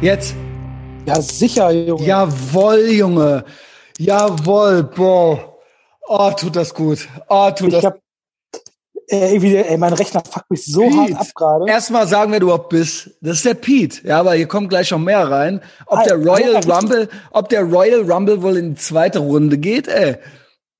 Jetzt. Ja, sicher, Junge. Jawoll, Junge. Jawoll, boah. Oh, tut das gut. Oh, tut ich das hab, äh, irgendwie, ey, mein Rechner fuckt mich so Pete. hart ab gerade. Erstmal sagen, wer du überhaupt bist. Das ist der Pete. Ja, aber hier kommt gleich noch mehr rein. Ob Ah, der Royal richtig. Rumble, ob der Royal Rumble wohl in die zweite Runde geht, ey.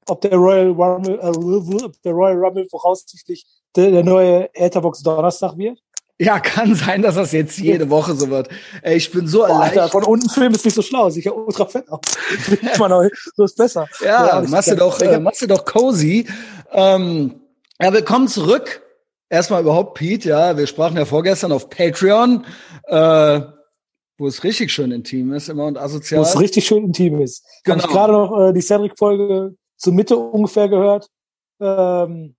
Ob der Royal Rumble, äh, der Royal Rumble voraussichtlich der, der neue Etherbox Donnerstag wird. Ja, kann sein, dass das jetzt jede Woche so wird. Ey, ich bin so Boah, Alter, erleichtert. von unten Film ist nicht so schlau, sieht ja ultra fett aus. Immer noch, so ist besser. Ja, ich- machst du doch, ich- äh, machst du doch cozy. Ähm, ja, willkommen zurück. Erstmal überhaupt Pete, ja, wir sprachen ja vorgestern auf Patreon, äh, wo es richtig schön intim ist immer und asozial. wo es richtig schön intim ist. Genau. Habe ich gerade noch äh, die Cedric-Folge zur Mitte ungefähr gehört. Ähm,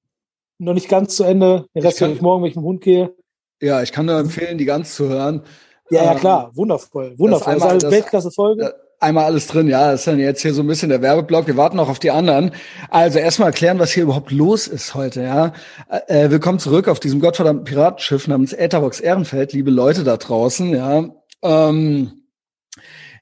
noch nicht ganz zu Ende. Den Rest kann- höre ich morgen, wenn ich mit dem Hund gehe. Ja, ich kann nur empfehlen, die ganz zu hören. Ja, ja, Ähm, klar. Wundervoll. Wundervoll. Das, einmal- ist eine das- Weltklasse-Folge. äh, Einmal alles drin, ja, das ist dann jetzt hier so ein bisschen der Werbeblock. Wir warten noch auf die anderen. Also erstmal erklären, was hier überhaupt los ist heute, ja. Äh, willkommen zurück auf diesem gottverdammten Piratenschiff namens Ätherbox Ehrenfeld, liebe Leute da draußen, ja. Ähm,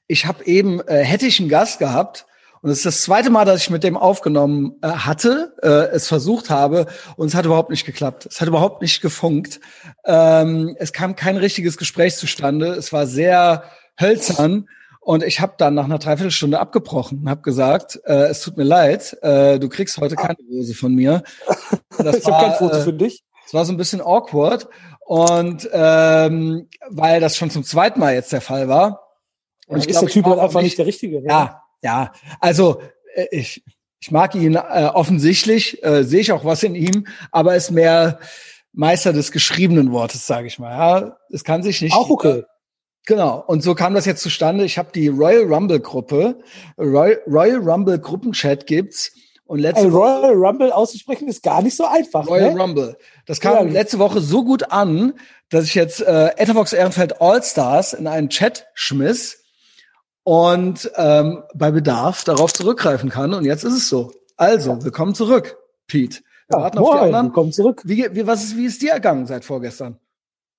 ich habe eben, äh, hätte ich einen Gast gehabt, und es ist das zweite Mal, dass ich mit dem aufgenommen äh, hatte, äh, es versucht habe, und es hat überhaupt nicht geklappt. Es hat überhaupt nicht gefunkt. Ähm, es kam kein richtiges Gespräch zustande. Es war sehr hölzern. Und ich habe dann nach einer Dreiviertelstunde abgebrochen und habe gesagt, äh, es tut mir leid, äh, du kriegst heute keine Rose von mir. Das ich habe kein Foto äh, für dich. es war so ein bisschen awkward und ähm, weil das schon zum zweiten Mal jetzt der Fall war. Und ist glaub, der Typ war halt auch einfach nicht der Richtige. Ja, ja. Also äh, ich ich mag ihn äh, offensichtlich, äh, sehe ich auch was in ihm, aber ist mehr Meister des geschriebenen Wortes, sage ich mal. Ja, es kann sich nicht. Auch okay. Genau. Und so kam das jetzt zustande. Ich habe die Royal Rumble Gruppe, Royal, Royal Rumble Gruppenchat gibt's und letzte Ein Royal Rumble auszusprechen ist gar nicht so einfach. Royal ne? Rumble. Das kam Ja. letzte Woche so gut an, dass ich jetzt äh, Etherbox Ehrenfeld All Stars in einen Chat schmiss und ähm, bei Bedarf darauf zurückgreifen kann. Und jetzt ist es so. Also, willkommen zurück, Pete. Wir Ja, warten auf die anderen. willkommen zurück. Wie, wie, was ist, wie ist dir ergangen seit vorgestern?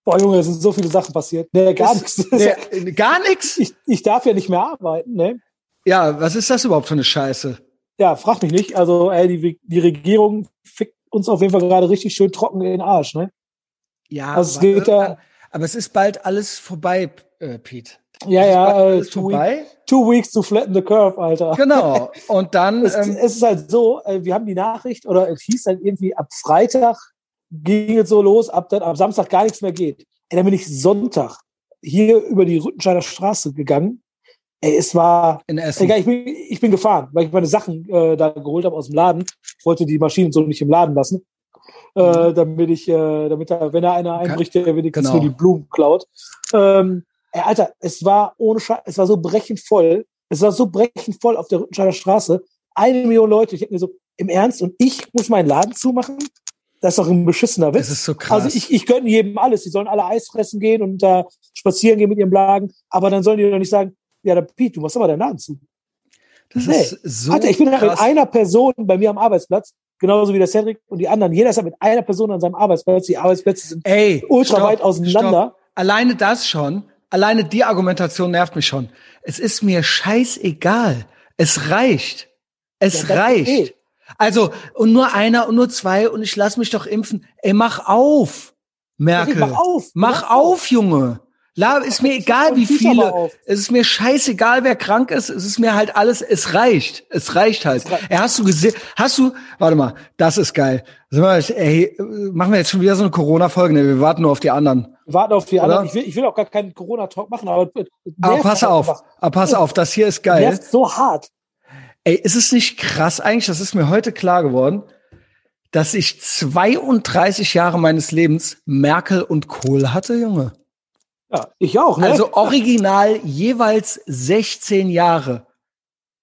Boah, Junge, es sind so viele Sachen passiert. Nee, gar nichts. Nee, gar nichts? Ich, ich darf ja nicht mehr arbeiten, ne? Ja, was ist das überhaupt für eine Scheiße? Ja, frag mich nicht. Also, ey, die, die Regierung fickt uns auf jeden Fall gerade richtig schön trocken in den Arsch, ne? Ja, Also es aber, geht irgendwann- aber es ist bald alles vorbei, äh, Pete. Ja, ist ja, äh, two, week, two weeks to flatten the curve, Alter. Genau. Und dann, Es, ähm, es ist halt so, äh, wir haben die Nachricht, oder es hieß halt irgendwie, ab Freitag ging es so los, ab, dann, ab Samstag gar nichts mehr geht. Ey, dann bin ich Sonntag hier über die Rüttenscheider Straße gegangen. Ey, es war, in Essen. egal, ich bin, ich bin gefahren, weil ich meine Sachen äh, da geholt habe aus dem Laden. Ich wollte die Maschinen so nicht im Laden lassen. Äh, damit ich, äh, damit da, wenn da einer einbricht, der wenigstens Genau. nur die Blumen klaut. Ähm, ey, Alter, es war ohne Scheiß, es war so brechend voll. Es war so brechend voll auf der Rüttenscheider Straße. Eine Million Leute. Ich hätte mir so, im Ernst, und ich muss meinen Laden zumachen? Das ist doch ein beschissener Witz. Das ist so krass. Also ich, ich gönne jedem alles. Die sollen alle Eis fressen gehen und da spazieren gehen mit ihrem Laden. Aber dann sollen die doch nicht sagen, ja, der Pete, du machst aber deinen Laden zu. das nee. ist so Alter, ich bin halt mit krass. einer Person bei mir am Arbeitsplatz, genauso wie der Cedric und die anderen. Jeder ist halt mit einer Person an seinem Arbeitsplatz. Die Arbeitsplätze sind Ey, ultra stopp, weit auseinander. Stopp. Alleine das schon, alleine die Argumentation nervt mich schon. Es ist mir scheißegal. Es reicht. Es Ja, reicht. geht. Also, und nur einer und nur zwei und ich lass mich doch impfen. Ey, mach auf, Merkel. Mach auf. Mach auf, Junge. La, ist mir egal, wie viele. Es ist mir scheißegal, wer krank ist. Es ist mir halt alles, es reicht. Es reicht halt. Es reicht. Ey, hast du gesehen, hast du, warte mal, das ist geil. Sag mal, ey, machen wir jetzt schon wieder so eine Corona-Folge? Ne, wir warten nur auf die anderen. Wir warten auf die anderen. Ich will, ich will auch gar keinen Corona-Talk machen, aber, es Aber pass auf, einfach. aber pass auf, das hier ist geil. Nervt so hart. Ey, ist es nicht krass eigentlich, das ist mir heute klar geworden, dass ich 32 Jahre meines Lebens Merkel und Kohl hatte, Junge. Ja, ich auch, ne? Also original jeweils 16 Jahre.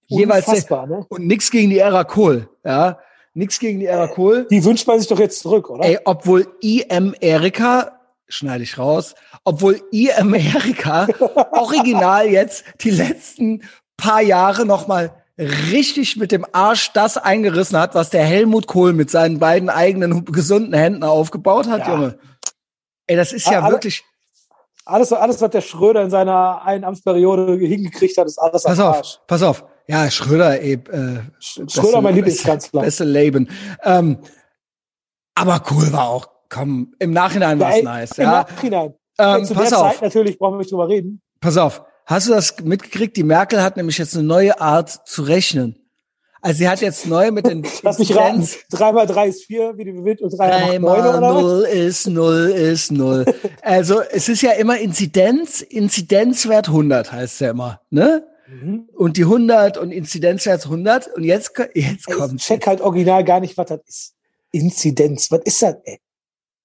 Jeweils Unfassbar, ne? und nix gegen die Ära Kohl, ja? Nix gegen die Ära Kohl. Die wünscht man sich doch jetzt zurück, oder? Ey, obwohl IM Erika, schneide ich raus, obwohl IM Erika original jetzt die letzten paar Jahre noch mal richtig mit dem Arsch das eingerissen hat, was der Helmut Kohl mit seinen beiden eigenen gesunden Händen aufgebaut hat, Ja. Junge. Ey, das ist ja Aber- wirklich, Alles, alles, was der Schröder in seiner einen Amtsperiode hingekriegt hat, ist alles Pass auf, Arsch. pass auf. Ja, Schröder, eh, äh, Schröder, mein Lieblingskanzler. Beste Leben. Ähm, aber cool war auch. Komm, im Nachhinein war es nice. Im Ja. Nachhinein. Ähm, Zu pass der auf, Zeit natürlich brauchen wir nicht drüber reden. pass auf. Hast du das mitgekriegt? Die Merkel hat nämlich jetzt eine neue Art zu rechnen. Also sie hat jetzt neu mit den Lass mich raten. Inzidenz- Drei mal drei ist vier, wie die Wind und drei macht Drei neun mal oder was? null ist null ist null. Also es ist ja immer Inzidenz, Inzidenzwert 100 heißt ja immer, ne? Mhm. Und die 100 und Inzidenzwert 100 und jetzt jetzt Ey, ich kommt check halt original gar nicht, was das ist. Inzidenz, was ist das, ey?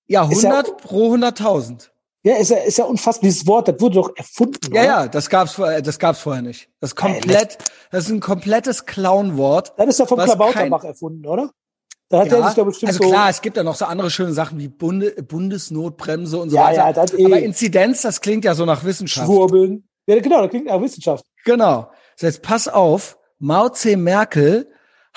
ja ist ja- 100 pro 100.000. Ja, ist ja, ist ja unfassbar. Dieses Wort, das wurde doch erfunden. Ja, oder? ja, das gab's vorher, das gab's vorher nicht. Das ist komplett, das ist ein komplettes Clownwort. Das ist ja vom Klabauterbach erfunden, oder? Da hat Ja, er sich doch bestimmt also so. klar, es gibt ja noch so andere schöne Sachen wie Bunde, Bundesnotbremse und so Ja, weiter. ja, das eh. Aber Inzidenz, das klingt ja so nach Wissenschaft. Schwurbeln. Ja, genau, das klingt nach Wissenschaft. Genau. So, jetzt pass auf, Mao C. Merkel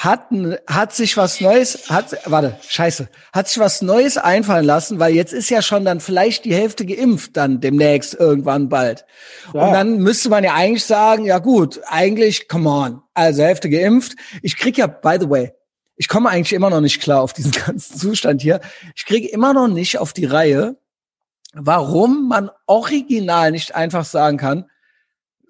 hat, hat sich was Neues, hat, warte, scheiße, hat sich was Neues einfallen lassen, weil jetzt ist ja schon dann vielleicht die Hälfte geimpft dann demnächst irgendwann bald. Ja. Und dann müsste man ja eigentlich sagen, ja gut, eigentlich, come on, also Hälfte geimpft. Ich krieg ja, by the way, ich komme eigentlich immer noch nicht klar auf diesen ganzen Zustand hier. Ich kriege immer noch nicht auf die Reihe, warum man original nicht einfach sagen kann,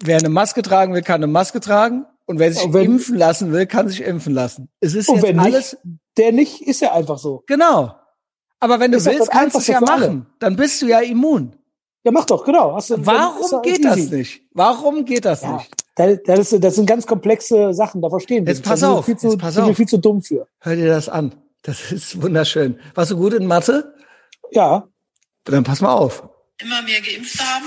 wer eine Maske tragen will, kann eine Maske tragen. Und wer sich wenn- impfen lassen will, kann sich impfen lassen. Es ist Und jetzt wenn alles, nicht, der nicht, ist ja einfach so. genau. Aber wenn du Ist willst, kannst du es ja machen. Dann bist du ja immun. Ja, mach doch, genau. Du, dann Warum doch geht easy. das nicht? Warum geht das Ja, nicht? das, das, das sind ganz komplexe Sachen, da verstehen wir Jetzt pass auf, Viel zu, jetzt pass auf. viel zu dumm für. Hör dir das an. Das ist wunderschön. Warst du gut in Mathe? Ja, Dann pass mal auf. Immer mehr Geimpfte haben,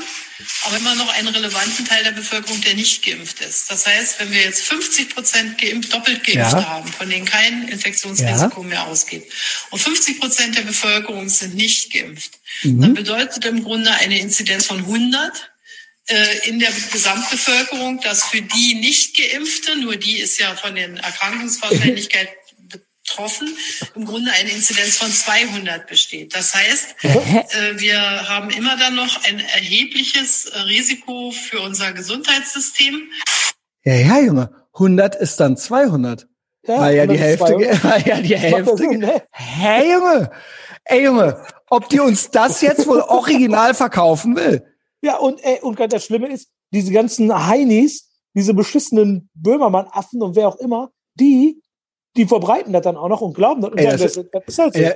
aber immer noch einen relevanten Teil der Bevölkerung, der nicht geimpft ist. Das heißt, wenn wir jetzt 50 Prozent geimpft, doppelt Geimpfte Ja. haben, von denen kein Infektionsrisiko mehr ausgeht, und 50 Prozent der Bevölkerung sind nicht geimpft, dann bedeutet im Grunde eine Inzidenz von 100 äh, in der Gesamtbevölkerung, dass für die nicht Geimpfte, nur die ist ja von den Erkrankungswahrscheinlichkeit betroffen, im Grunde eine Inzidenz von 200 besteht. Das heißt, äh, wir haben immer dann noch ein erhebliches Risiko für unser Gesundheitssystem. Ja, ja, Junge. 100 ist dann 200. ja. weil ja die Hälfte, 200. ge- weil ja die Hälfte. Sinn, ne? Hä, Junge? Ey, Junge, ob die uns das jetzt wohl original verkaufen will? Ja, und, ey, und das Schlimme ist, diese ganzen Heinis, diese beschissenen Böhmermann-Affen und wer auch immer, die, die verbreiten das dann auch noch und glauben das. Und Ey, das das, das ist halt so. Ey,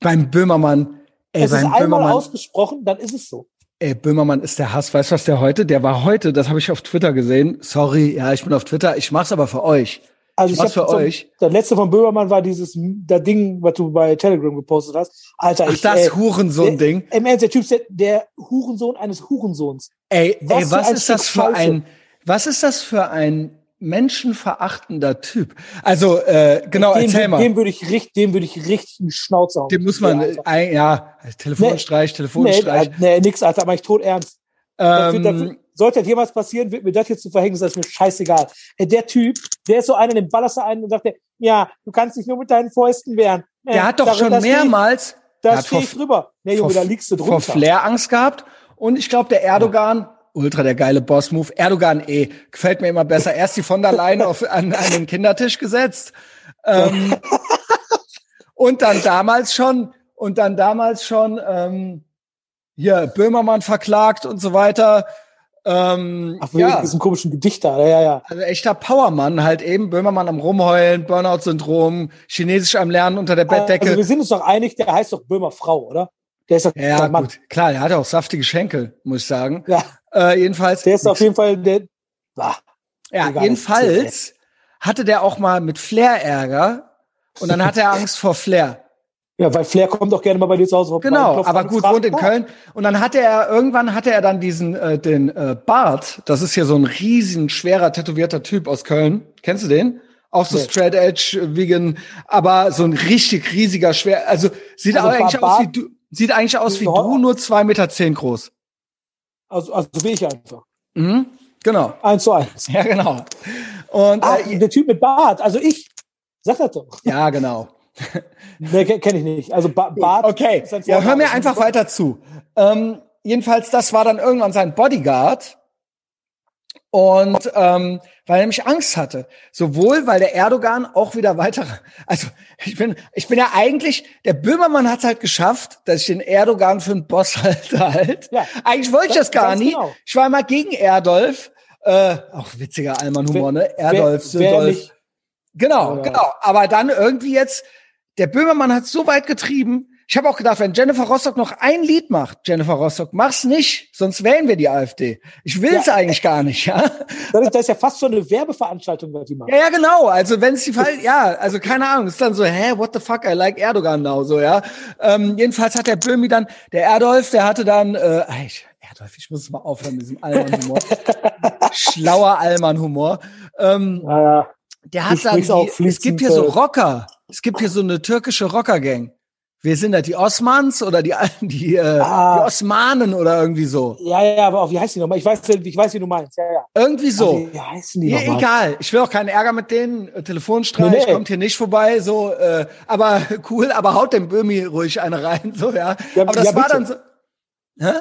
beim Böhmermann, ey, es ist einmal Böhmermann, ausgesprochen, dann ist es so. ey, Böhmermann ist der Hass. Weißt du, was der heute? Der war heute, das habe ich auf Twitter gesehen. Sorry, ja, ich bin auf Twitter. Ich mach's aber für euch. Also Ich ich hab für so, euch. Das letzte von Böhmermann war dieses, das Ding, was du bei Telegram gepostet hast. Alter, Ach, ich, das ey, Hurensohn-Ding. Der, Im Ernst, der Typ ist der, der Hurensohn eines Hurensohns. Ey, Was ey, was ist das für ein, was ist das für ein menschenverachtender Typ? Also, äh, genau, dem, erzähl mal. dem würde ich richtig, dem würde ich richtig in die Schnauze hauen. Dem muss man, Ja, äh, ein, ja, Telefonstreich, Nee, Telefonstreich. äh, nee, nix, Alter, mach ich tot ernst. Dafür, Ähm, dafür, sollte das jemals passieren, wird mir das jetzt zu verhängen, das ist mir scheißegal. Ey, Der Typ, der ist so einer, den ballerst du ein und sagt, der, ja, du kannst dich nur mit deinen Fäusten wehren. der Äh, hat doch schon mehrmals Da stehe vor- ich drüber. Nee, Junge, vor- da liegst du vor drunter. Flair Angst gehabt. Und ich glaube, der Erdogan, ultra der geile Boss-Move, Erdogan eh, gefällt mir immer besser. Erst die von der Leyen auf, an, an den Kindertisch gesetzt. Ähm, und dann damals schon, und dann damals schon, ähm, hier, Böhmermann verklagt und so weiter. Ähm, Ach, ja, diesem komischen Gedicht da. Ja, ja, ja. also echter Powermann halt eben. Böhmermann am Rumheulen, Burnout-Syndrom, Chinesisch am Lernen unter der Bettdecke. Also wir sind uns doch einig, der heißt doch Böhmer Frau, oder? Der ist Ja, Mann. gut. Klar, der hat auch saftige Schenkel, muss ich sagen. Ja, Äh, jedenfalls. der ist auf jeden Fall der. Ah, ja, jedenfalls hatte der auch mal mit Flair Ärger und dann hatte er Angst vor Flair. ja, weil Flair kommt doch gerne mal bei dir zu Hause. Genau, aber gut, wohnt in. Köln. Und dann hatte er, irgendwann hatte er dann diesen, äh, den äh, Bart, das ist hier so ein riesen, schwerer, tätowierter Typ aus Köln. Kennst du den? Auch so Nee. straight edge, vegan, aber so ein richtig riesiger, schwer, also sieht Also aber eigentlich aus wie du, sieht eigentlich aus wie du, nur zwei Meter zehn groß. Also, also wie ich einfach. Mhm, genau. Eins zu eins. Ja, genau. Und Ah, äh, der Typ mit Bart, also ich. Sag das doch. ja, genau. Nee, kenne ich nicht. Also ba Bart. Okay, ja, hör mir einfach weiter zu. Ähm, jedenfalls, das war dann irgendwann sein Bodyguard. Und ähm, weil er nämlich Angst hatte. Sowohl, weil der Erdogan auch wieder weiter, also ich bin, ich bin ja eigentlich, der Böhmermann hat halt geschafft, dass ich den Erdogan für einen Boss halte halt. Ja, eigentlich wollte ich das gar nie. Genau. Ich war immer gegen Erdolf. Äh, auch witziger Allmann-Humor, ne? Erdolf, Sündolf. Genau, genau. Aber dann irgendwie jetzt, der Böhmermann hat so weit getrieben, ich habe auch gedacht, wenn Jennifer Rostock noch ein Lied macht, Jennifer Rostock, mach's nicht, sonst wählen wir die AfD. Ich will's ja. eigentlich gar nicht, ja. Das ist, das ist ja fast schon eine Werbeveranstaltung, was die machen. Ja, ja, genau. Also wenn es die Fall, ja, also keine Ahnung, ist dann so, hä, what the fuck, I like Erdogan now, so, ja. Ähm, jedenfalls hat der Böhmi dann, der Erdolf, der hatte dann, äh, ich, Erdolf, ich muss es mal aufhören mit diesem Allmann-Humor. Schlauer Allmann-Humor. Ähm, ja, ja. Der hat dann, die, es gibt hier so Rocker, es gibt hier so eine türkische Rocker-Gang. Wer sind das? Die Osmans oder die, die, äh, ah. die Osmanen oder irgendwie so? Ja, ja, aber auch, wie heißt die nochmal? Ich weiß, ich weiß, wie du meinst. Ja, ja. Irgendwie so. Also, wie heißen die ja, egal. Ich will auch keinen Ärger mit denen. Telefonstreich nee, nee. kommt hier nicht vorbei. So, äh, aber cool. Aber haut dem Böhmi ruhig eine rein. So, ja. ja aber das ja, war dann so. Hä?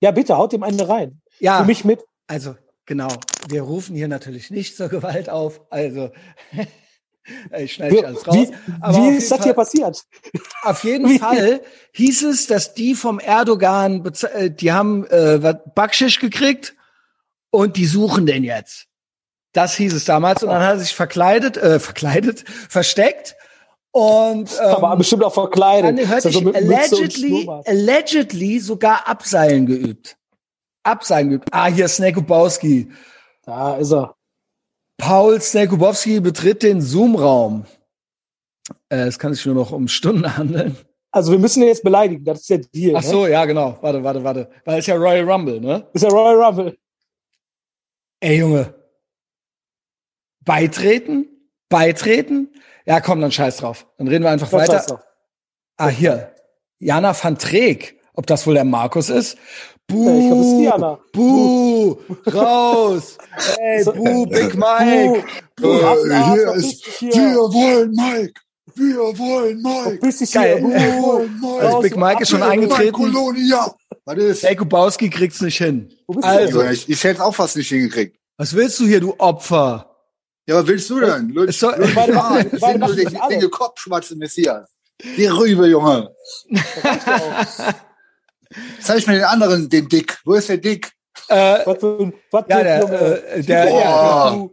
Ja, bitte, haut dem eine rein. Ja. Für mich mit. Also, genau. Wir rufen hier natürlich nicht zur Gewalt auf. Also. Ich schneide alles raus. Wie, wie ist das Fall, hier passiert? Auf jeden Fall hieß es, dass die vom Erdogan, äh, die haben äh, Backschisch gekriegt und die suchen den jetzt. Das hieß es damals und dann hat er sich verkleidet, äh, verkleidet, versteckt und ähm, aber bestimmt auch verkleidet. Dann hört also sich allegedly, allegedly sogar Abseilen geübt. Abseilen geübt. Ah, hier Snake Ubowski. Da ist er. Paul Snekubowski betritt den Zoom-Raum. Äh, es kann sich nur noch um Stunden handeln. Also wir müssen ihn jetzt beleidigen, das ist der Deal. Ach ne? so, ne? ja, genau. Warte, warte, warte. Weil es ja Royal Rumble, ne? Ist ja Royal Rumble. Ey, Junge. Beitreten? Beitreten? Ja, komm, dann scheiß drauf. Dann reden wir einfach weiter. Ah, hier. Jana van Treek. Ob das wohl der Markus ist? Buh, ich glaube, es ist Diana. Buh, raus. Ey, Buh, Big Mike. Buh, äh, hier ist, hier. wir wollen Mike. Wir wollen Mike. Bist dich Geil. Hier. Wir wollen Mike. Also Big Mike ist schon eingetreten. Kolonia. Was ist? Ey, Kubowski kriegt's nicht hin. Also, ich, ich hätte auch fast nicht hingekriegt. Was willst du hier, du Opfer? Ja, was willst du denn? Lutsch, so, Lutsch, warte, warte, warte, warte, den, den Kopfschmatze Messias. Die Rübe, Junge. Zeig mir den anderen, den Dick. Wo ist der Dick? Äh, was für, was ja, der, äh, der, ja, Und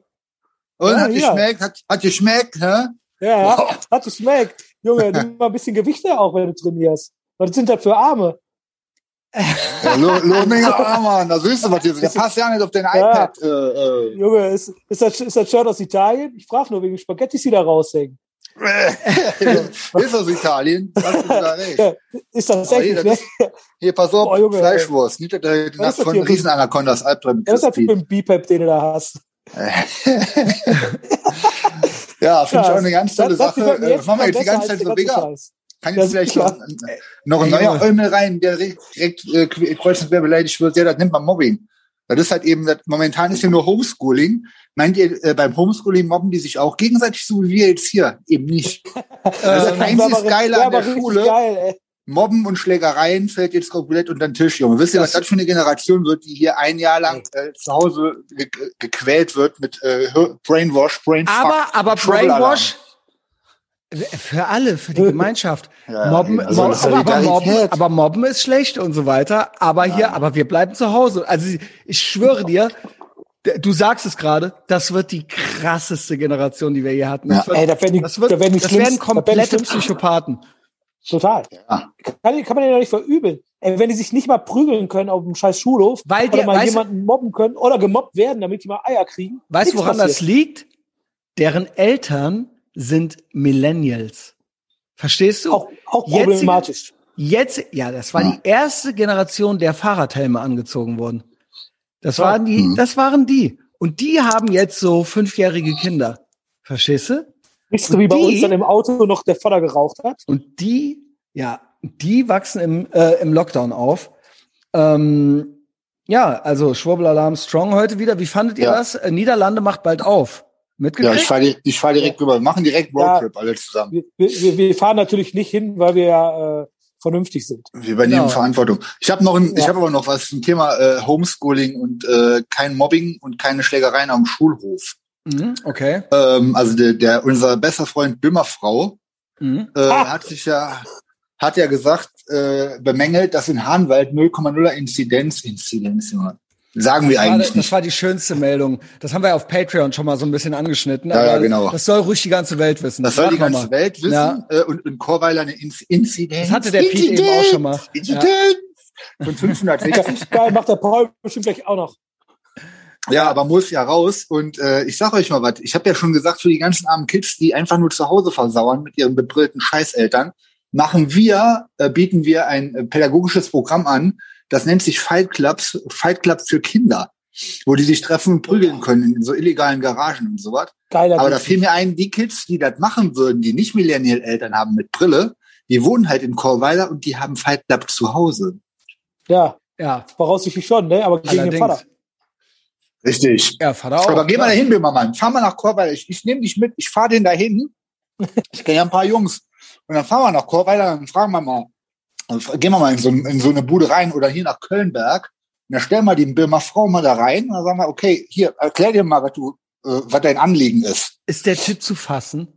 ja, hat ja. geschmeckt? Hat, hat geschmeckt, hä? Ja, Boah. hat geschmeckt. Junge, nimm mal ein bisschen Gewichte auch, wenn du trainierst. Was sind das für Arme? Ja, Lohmenge Arme an, da siehst du was jetzt. Der passt ja nicht auf den iPad. Äh, äh. Junge, ist, ist, das, ist das Shirt aus Italien? Ich frage nur wegen Spaghetti, die da raushängen. ist aus Italien? Hast du da recht. Ist das echt? Hier, ne? hier, pass auf, oh, Junge, Fleischwurst. Nicht der Nacht von Riesenanacondas Albträume. Das ist das mit dem B-Pep, den du da hast. ja, finde ich auch eine ganz tolle das, Sache. Das machen wir jetzt die ganze Zeit so bigger. Kann jetzt vielleicht noch, noch ein neuer Eumel rein, der direkt äh, kreuz und quer beleidigt wird. Ja, das nimmt man Mobbing. Das ist halt eben, das, momentan ist ja nur Homeschooling. Meint ihr, äh, beim Homeschooling mobben die sich auch gegenseitig so wie wir jetzt hier? Eben nicht. Das ist einziges Geile an der Schule. Geil, Mobben und Schlägereien fällt jetzt komplett unter den Tisch, Junge. Wisst ihr, was das für eine Generation wird, die hier ein Jahr lang äh, zu Hause ge gequält wird mit äh, Brainwash, Brainfuck. Aber, aber Brainwash, für alle, für die Gemeinschaft. Ja, mobben, also mobben, aber, mobben, aber Mobben ist schlecht und so weiter. Aber hier, aber wir bleiben zu Hause. Also ich schwöre dir, du sagst es gerade, das wird die krasseste Generation, die wir hier hatten. Das, ja. wird, Ey, da werden die, das, wird, da werden, das werden komplette Psychopathen. Total. Ja. Kann, kann man ja nicht verübeln. Ey, wenn die sich nicht mal prügeln können auf dem scheiß Schulhof Weil die, oder mal jemanden mobben können oder gemobbt werden, damit die mal Eier kriegen. Weißt du, woran passiert. das liegt? Deren Eltern sind Millennials. Verstehst du? Auch, auch problematisch. Jetzt, jetzt, ja, das war ja. die erste Generation, der Fahrradhelme angezogen wurden. Das ja. waren die, mhm. das waren die. Und die haben jetzt so fünfjährige Kinder. Verstehst du? Nicht so wie bei die, uns dann im Auto noch der Vater geraucht hat. Und die, ja, die wachsen im, äh, im Lockdown auf. Ähm, ja, also Schwurbelalarm Strong heute wieder. Wie fandet ihr ja. das? Äh, Niederlande macht bald auf. Mitgekriegt? Ja, ich fahre ich fahr direkt rüber. Wir machen direkt Roadtrip ja, alle zusammen. Wir, wir, wir fahren natürlich nicht hin, weil wir ja äh, vernünftig sind. Wir übernehmen genau. Verantwortung. Ich habe noch, ein, ja. ich habe aber noch was zum Thema äh, Homeschooling und äh, kein Mobbing und keine Schlägereien am Schulhof. Mhm, okay. Ähm, also der, der unser bester Freund Böhmerfrau mhm. äh, ah. hat sich ja hat ja gesagt, äh, bemängelt, dass in Hahnwald 0,0er Inzidenz, Inzidenz, sagen wir das eigentlich war. Das war die schönste Meldung. Das haben wir auf Patreon schon mal so ein bisschen angeschnitten. Ja, ja genau. Das soll ruhig die ganze Welt wissen. Das, soll die ganze Welt wissen. Ja. Äh, und in Chorweiler eine Inzidenz. Das hatte der Pete eben auch schon mal. Inzidenz. Ja. Von 560. Geil, macht der Paul bestimmt gleich auch noch. Ja, aber muss ja raus. Und äh, ich sag euch mal was. Ich habe ja schon gesagt, für die ganzen armen Kids, die einfach nur zu Hause versauern mit ihren bebrillten Scheißeltern, machen wir, äh, bieten wir ein äh, pädagogisches Programm an, das nennt sich Fight Clubs, Fight Club für Kinder, wo die sich treffen und prügeln können in so illegalen Garagen und sowas. Geiler Aber da fiel mir ein, die Kids, die das machen würden, die nicht Millennial-Eltern haben mit Brille, die wohnen halt in Chorweiler und die haben Fight Club zu Hause. Ja, ja. Voraussichtlich schon, ne? Aber gegen Allerdings. den Vater. Richtig. Ja, Vater auch. Aber geh mal dahin, Böhmermann. Fahr mal nach Chorweiler. Ich, ich nehme dich mit. Ich fahr den dahin. Ich kenne ja ein paar Jungs. Und dann fahren wir nach Chorweiler und fragen wir mal, also gehen wir mal in so, in so, eine Bude rein oder hier nach Kölnberg. Und dann stellen wir die Birmer Frau mal da rein und dann sagen wir, okay, hier, erklär dir mal, was du, äh, was dein Anliegen ist. Ist der Typ zu fassen?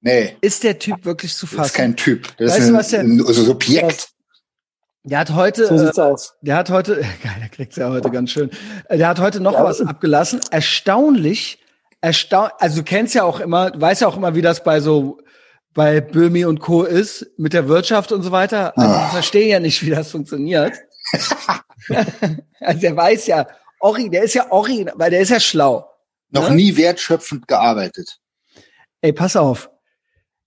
Nee. Ist der Typ wirklich zu fassen? Das ist kein Typ. Das weißt ist ein, du, was der, ein also Subjekt. Der hat heute, so sieht's äh, aus. der hat heute, geil, der kriegt's ja heute ganz schön. Äh, der hat heute noch ja. was abgelassen. Erstaunlich, erstaun, also du kennst ja auch immer, du weißt ja auch immer, wie das bei so bei Böhmi und Co. ist mit der Wirtschaft und so weiter. Also ich verstehe ja nicht, wie das funktioniert. also der weiß ja, Ori, der ist ja Ori, weil der ist ja schlau. Noch ne? nie wertschöpfend gearbeitet. Ey, pass auf.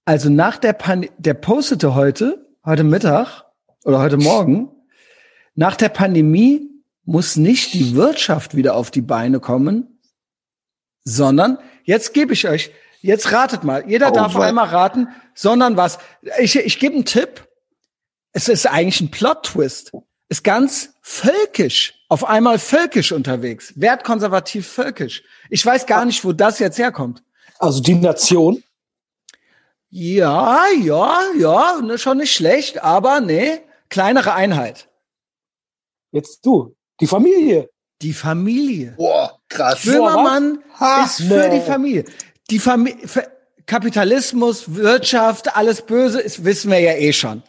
Also nach der Pan der postete heute, heute Mittag oder heute Morgen, nach der Pandemie muss nicht die Wirtschaft wieder auf die Beine kommen, sondern jetzt gebe ich euch Jetzt ratet mal. Jeder oh, darf weil. einmal raten, sondern was. Ich, ich gebe einen Tipp. Es ist eigentlich ein Plot-Twist. Ist ganz völkisch. Auf einmal völkisch unterwegs. Wertkonservativ völkisch. Ich weiß gar nicht, wo das jetzt herkommt. Also die Nation? Ja, ja, ja, ne, schon nicht schlecht, aber nee, kleinere Einheit. Jetzt du, die Familie. Die Familie. Boah, krass. Böhmermann Boah, ist für nee. die Familie die Familie, Kapitalismus, Wirtschaft, alles böse ist, wissen wir ja eh schon.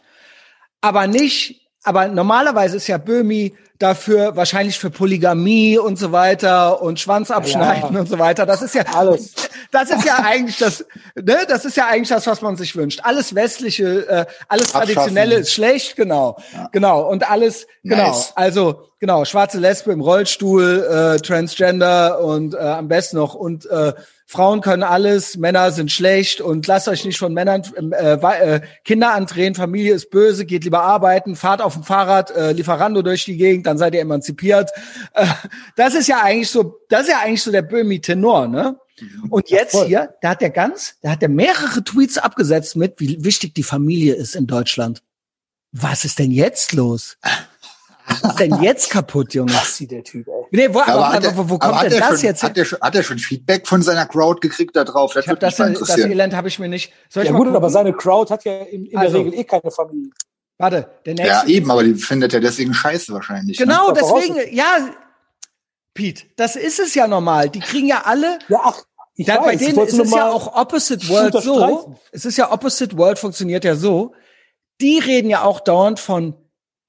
Aber nicht, aber normalerweise ist ja Böhmi dafür wahrscheinlich für Polygamie und so weiter und Schwanz abschneiden ja. und so weiter. Das ist ja alles. Das ist ja eigentlich das, ne? Das ist ja eigentlich das, was man sich wünscht. Alles westliche, äh, alles traditionelle ist schlecht, genau, ja. genau und alles, genau. Nice. Also genau, schwarze Lesbe im Rollstuhl, äh, Transgender und äh, am besten noch und äh, Frauen können alles, Männer sind schlecht und lasst euch nicht von Männern äh, äh, Kinder andrehen, Familie ist böse, geht lieber arbeiten, fahrt auf dem Fahrrad, äh, Lieferando durch die Gegend, dann seid ihr emanzipiert. Äh, das ist ja eigentlich so, das ist ja eigentlich so der Böhmi Tenor, ne? Mhm. Und jetzt ja, hier, da hat der ganz, da hat der mehrere Tweets abgesetzt mit, wie wichtig die Familie ist in Deutschland. Was ist denn jetzt los? Was ist denn jetzt kaputt, Junge? Was sieht der Typ, ey. Nee, wo, aber, aber, aber, wo kommt denn das schon, jetzt? Hat er, schon, hat er schon Feedback von seiner Crowd gekriegt da drauf? Das, ich das, das Elend habe ich mir nicht. Soll ich ja, gut, gucken? aber seine Crowd hat ja in, in also, der Regel eh keine Familie. Warte, der nächste. Ja, eben, aber die findet er deswegen scheiße wahrscheinlich. Ne? Genau, ne? deswegen, ja, Pete, das ist es ja normal. Die kriegen ja alle. Ja, ach, ich da, weiß, bei denen ist es ja auch Opposite World so. Es ist ja Opposite World funktioniert ja so. Die reden ja auch dauernd von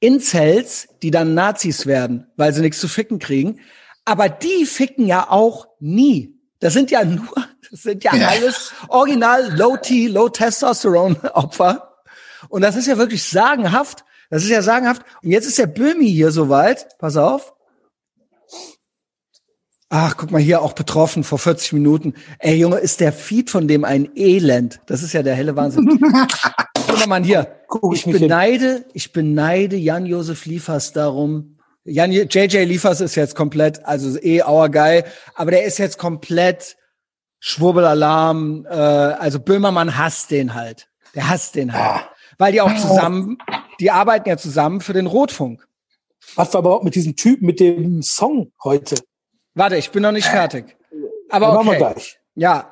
Incels, die dann Nazis werden, weil sie nichts zu ficken kriegen. Aber die ficken ja auch nie. Das sind ja nur, das sind ja, ja. alles original Low T, Low Testosterone Opfer. Und das ist ja wirklich sagenhaft. Das ist ja sagenhaft. Und jetzt ist der Böhmi hier soweit. Pass auf. Ach, guck mal hier auch betroffen vor 40 Minuten. Ey, Junge, ist der Feed von dem ein Elend. Das ist ja der helle Wahnsinn. Guck mal hier. Ich beneide, ich beneide Jan-Josef Liefers darum. Jan, JJ Liefers ist jetzt komplett, also eh our guy, aber der ist jetzt komplett Schwurbelalarm. Äh, also Böhmermann hasst den halt. Der hasst den halt. Ah. Weil die auch zusammen, die arbeiten ja zusammen für den Rotfunk. Was war überhaupt mit diesem Typ, mit dem Song heute? Warte, ich bin noch nicht fertig. Aber okay. wir gleich. Ja,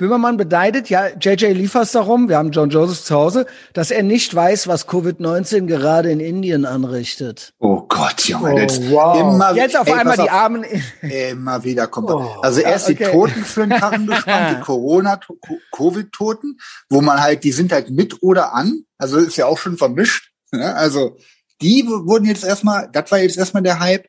Böhmermann beneidet ja JJ Liefers darum, wir haben John Joseph zu Hause, dass er nicht weiß, was Covid-19 gerade in Indien anrichtet. Oh Gott, Junge. Oh, jetzt, wow. immer, jetzt auf ey, einmal die Armen. Immer wieder kommt. Oh, also erst okay. die Toten für den Karren gespannt, die Corona-Covid-Toten, wo man halt, die sind halt mit oder an. Also ist ja auch schon vermischt. Ne? Also die wurden jetzt erstmal, das war jetzt erstmal der Hype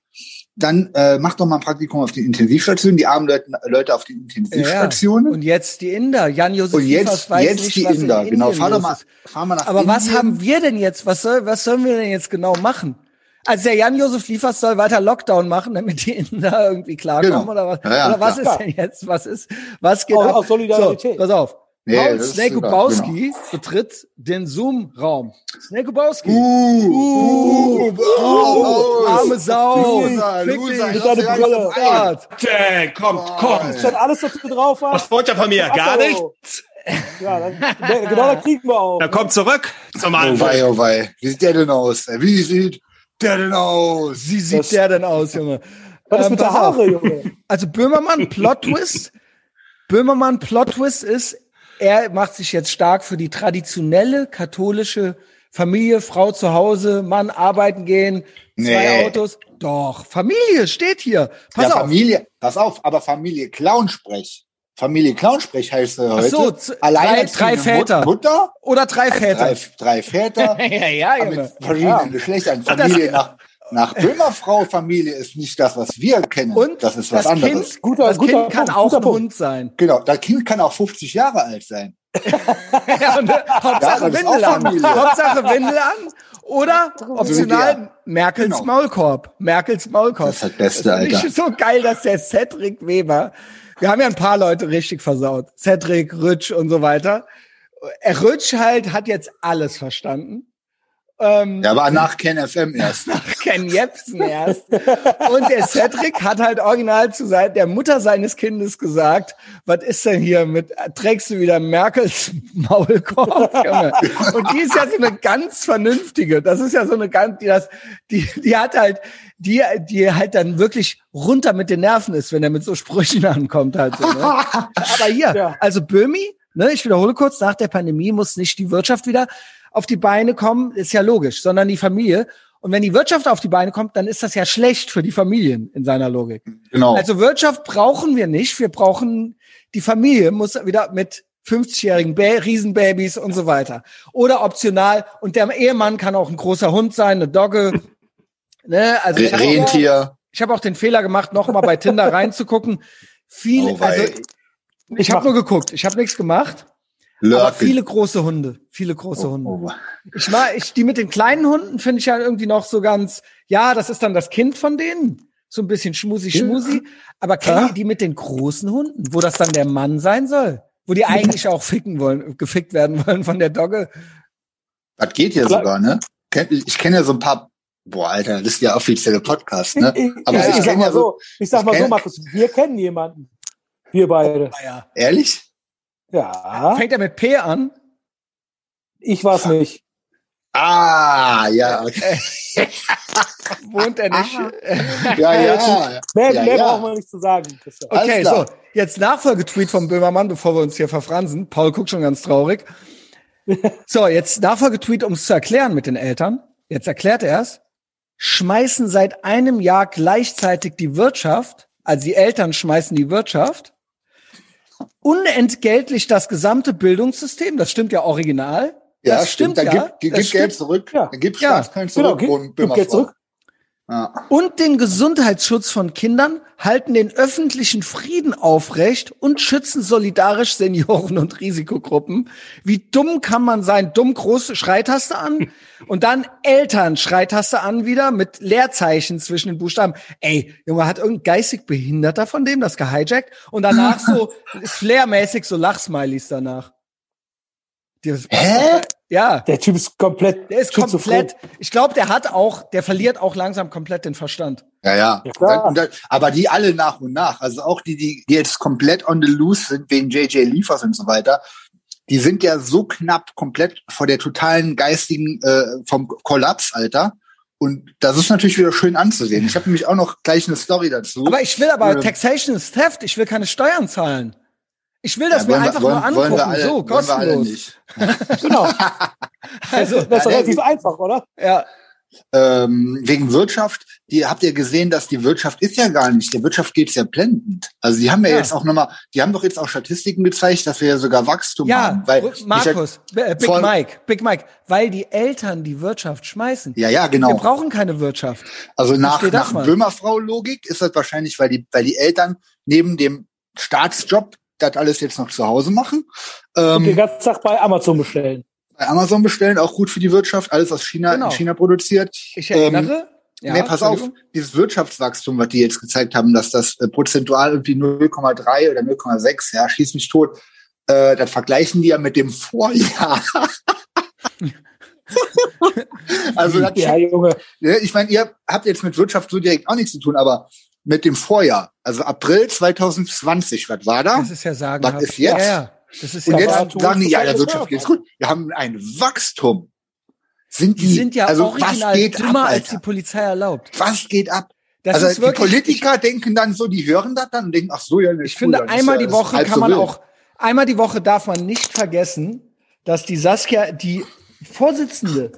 dann äh, mach doch mal ein Praktikum auf den Intensivstationen, die armen Leute, Leute auf den Intensivstationen. Ja. Und jetzt die Inder, Jan Josef Und jetzt, weiß jetzt nicht, die Inder, in genau. Fahr doch mal, fahr mal nach Aber Indien. was haben wir denn jetzt? Was soll, was sollen wir denn jetzt genau machen? Also der Jan-Josef Liefers soll weiter Lockdown machen, damit die Inder irgendwie klarkommen genau. oder was? Ja, ja, oder was klar. ist denn jetzt? Was ist, was geht auf, ab? Auf Solidarität. So, pass auf. Nee, Paul Snakebowski genau. betritt den Zoom-Raum. Snakebowski. Uh, uh, uh, uh, arme Sau. Loser, Loser, mit deiner Brille. Okay, kommt, kommt. Ist alles, was du drauf hast? Was wollt ihr von mir? Gar nichts? Ja, dann, genau da kriegen wir auch. Dann kommt zurück zum Anfang. Oh wei, oh wei. Wie sieht der denn aus? Wie sieht der denn aus? Wie sieht das, der denn aus, Junge? Was ist ähm, mit der Haare, Junge? Also Böhmermann, Plot-Twist. Böhmermann, Plot-Twist ist, er macht sich jetzt stark für die traditionelle katholische Familie, Frau zu Hause, Mann arbeiten gehen, zwei nee. Autos. Doch, Familie steht hier. Pass ja, auf. Familie, pass auf, aber Familie Clownsprech. Familie Clownsprech heißt er heute. Ach so, Allein drei, drei Väter. Mutter? Oder drei Väter. Drei, drei Väter. ja, ja, Junge. Mit verschiedenen ja. Geschlechtern. Familie nach, nach Böhmerfrau Familie ist nicht das, was wir kennen. Und das ist was das anderes. Kind, guter, das guter Kind kann Punkt, auch ein Punkt. Hund sein. Genau, das Kind kann auch 50 Jahre alt sein. ja, und, äh, Hauptsache ja, Windel an. Hauptsache Windel an. Oder optional Merkels genau. Maulkorb. Merkels Maulkorb. Das ist das Beste, Alter. Das ist so geil, dass der Cedric Weber, wir haben ja ein paar Leute richtig versaut. Cedric, Rütsch und so weiter. Er Rütsch halt hat jetzt alles verstanden. Ähm, ja, aber nach Ken FM erst. nach Ken Jepsen erst. Und der Cedric hat halt original zu sein, der Mutter seines Kindes gesagt, was ist denn hier mit, trägst du wieder Merkels Maulkorb, Junge? Und die ist ja so eine ganz vernünftige, das ist ja so eine ganz, die das, die, die hat halt, die, die halt dann wirklich runter mit den Nerven ist, wenn er mit so Sprüchen ankommt halt so, ne? Aber hier, ja. also Böhmi, ne, ich wiederhole kurz, nach der Pandemie muss nicht die Wirtschaft wieder auf die Beine kommen, ist ja logisch, sondern die Familie. Und wenn die Wirtschaft auf die Beine kommt, dann ist das ja schlecht für die Familien in seiner Logik. Genau. Also Wirtschaft brauchen wir nicht. Wir brauchen, die Familie muss wieder mit 50-jährigen Riesenbabys und so weiter. Oder optional. Und der Ehemann kann auch ein großer Hund sein, eine Dogge. Ne? Also ich Rentier. Ich habe auch den Fehler gemacht, noch mal bei Tinder reinzugucken. Viel, oh, also ich habe nur geguckt, ich habe nichts gemacht. Lurken. Aber viele große Hunde, viele große oh, Hunde. Oh. Ich mag, ich, die mit den kleinen Hunden finde ich ja irgendwie noch so ganz, ja, das ist dann das Kind von denen. So ein bisschen schmusi, schmusi. Aber kennen ja. die mit den großen Hunden, wo das dann der Mann sein soll? Wo die eigentlich auch ficken wollen, gefickt werden wollen von der Dogge. Das geht ja sogar, ne? Ich kenne ja so ein paar, boah, Alter, das ist ja offizielle Podcast, ne? Aber ja, ich, ich sag mal so, ich sag mal so, Markus, wir kennen jemanden. Wir beide. Ja. Ehrlich? Ja. Fängt er mit P an? Ich weiß nicht. Ah, ja. Okay. Wohnt er nicht? ja, ja. Mehr, ja, mehr ja. brauchen wir nicht zu sagen. Okay, so. Jetzt Nachfolgetweet vom Böhmermann, bevor wir uns hier verfransen. Paul guckt schon ganz traurig. So, jetzt Nachfolgetweet, um es zu erklären mit den Eltern. Jetzt erklärt er es. Schmeißen seit einem Jahr gleichzeitig die Wirtschaft, also die Eltern schmeißen die Wirtschaft unentgeltlich das gesamte Bildungssystem. Das stimmt ja original. Ja, das stimmt. stimmt ja. Dann gibt, gibt Geld zurück. Ja. Dann gibt ja. Staatskeilen zurück. Genau, gibt, gibt Geld zurück. Ja. Und den Gesundheitsschutz von Kindern halten den öffentlichen Frieden aufrecht und schützen solidarisch Senioren und Risikogruppen. Wie dumm kann man sein? Dumm große Schreitaste an und dann Eltern Schreitaste an wieder mit Leerzeichen zwischen den Buchstaben. Ey, Junge, hat irgendein geistig Behinderter von dem das gehijackt und danach so flairmäßig so Lachsmilies danach. Hä? Ja. Der Typ ist komplett. Der ist komplett. Ich glaube, der hat auch, der verliert auch langsam komplett den Verstand. Ja, ja. ja dann, aber die alle nach und nach. Also auch die, die, die jetzt komplett on the loose sind wegen JJ Liefers und so weiter. Die sind ja so knapp komplett vor der totalen geistigen, äh, vom Kollaps, Alter. Und das ist natürlich wieder schön anzusehen. Ich habe nämlich auch noch gleich eine Story dazu. Aber ich will aber, äh, Taxation ist Theft, ich will keine Steuern zahlen. Ich will das ja, mal einfach wollen, nur angucken. Alle, so, kostenlos. genau. also, das ist relativ einfach, oder? Ja ähm, wegen Wirtschaft, die habt ihr gesehen, dass die Wirtschaft ist ja gar nicht, der Wirtschaft geht's ja blendend. Also die haben ja, ja. jetzt auch nochmal, die haben doch jetzt auch Statistiken gezeigt, dass wir ja sogar Wachstum ja, haben. Weil Markus, äh, Big Mike, Big Mike, weil die Eltern die Wirtschaft schmeißen. Ja, ja, genau. Wir brauchen keine Wirtschaft. Also nach, nach Böhmerfrau-Logik ist das wahrscheinlich, weil die, weil die Eltern neben dem Staatsjob das alles jetzt noch zu Hause machen. Ähm, Und den ganzen Tag bei Amazon bestellen bei Amazon bestellen, auch gut für die Wirtschaft, alles aus China, genau. in China produziert. Ich erinnere. Ähm, ja, nee, pass auf, dieses Wirtschaftswachstum, was die jetzt gezeigt haben, dass das äh, prozentual irgendwie 0,3 oder 0,6, ja, schieß mich tot, äh, das vergleichen die ja mit dem Vorjahr. also das ja, Junge. ich meine, ihr habt jetzt mit Wirtschaft so direkt auch nichts zu tun, aber mit dem Vorjahr, also April 2020, was war da? Das ist ja sagen. Was ist jetzt? Ja, ja. Das ist und jetzt sagen die, ja, der Wirtschaft geht's gut. Wir haben ein Wachstum. Sind die, die sind ja also original was geht dümmer, ab, als die Polizei erlaubt. Was geht ab? Das also die Politiker denken dann so, die hören das dann und denken, ach so, ja, Ich cool, finde, einmal die Woche kann man auch, einmal die Woche darf man nicht vergessen, dass die Saskia, die Vorsitzende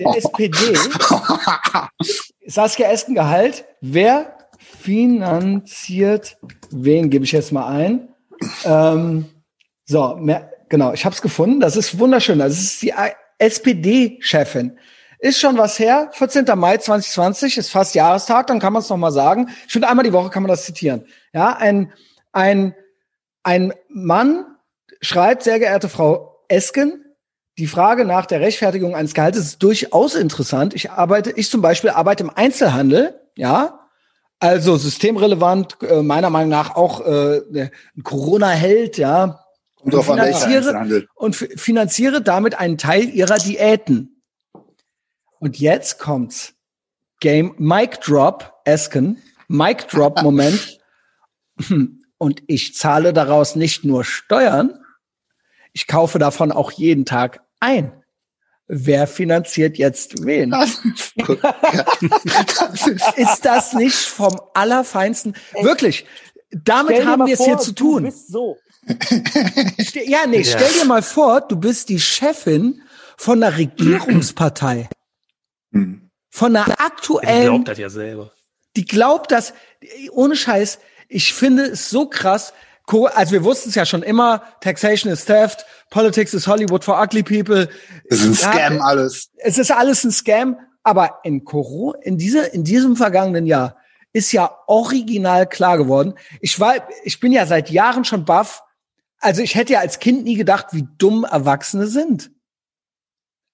der SPD, Saskia Eskengehalt, wer finanziert wen, gebe ich jetzt mal ein. Ähm, so, mehr, genau, ich habe es gefunden. Das ist wunderschön. Das ist die SPD-Chefin. Ist schon was her. 14. Mai 2020 ist fast Jahrestag, dann kann man es noch sagen. Ich finde, einmal die Woche kann man das zitieren. Ja, ein, ein, ein Mann schreibt, sehr geehrte Frau Esken, die Frage nach der Rechtfertigung eines Gehaltes ist durchaus interessant. Ich arbeite, ich zum Beispiel arbeite im Einzelhandel, ja, also systemrelevant, äh, meiner Meinung nach auch äh, ein Corona-Held, ja, und, und finanziere, und finanziere damit einen Teil ihrer Diäten. Und jetzt kommt's. Game Mic Drop, Esken. Mic Drop Moment. Und ich zahle daraus nicht nur Steuern, ich kaufe davon auch jeden Tag ein. Wer finanziert jetzt wen? ist das nicht vom Allerfeinsten? Wirklich, damit haben wir es hier zu tun. Du bist so ja, nee, ja. stell dir mal vor, du bist die Chefin von einer Regierungspartei. Von einer aktuellen. Die glaubt das ja selber. Die glaubt das, ohne Scheiß, ich finde es so krass. Also wir wussten es ja schon immer, Taxation is Theft, Politics is Hollywood for Ugly People. Es ist ein Scam alles. Es ist alles ein Scam, aber in Corona, in dieser, in diesem vergangenen Jahr ist ja original klar geworden. Ich war, ich bin ja seit Jahren schon baff, also ich hätte ja als Kind nie gedacht, wie dumm Erwachsene sind.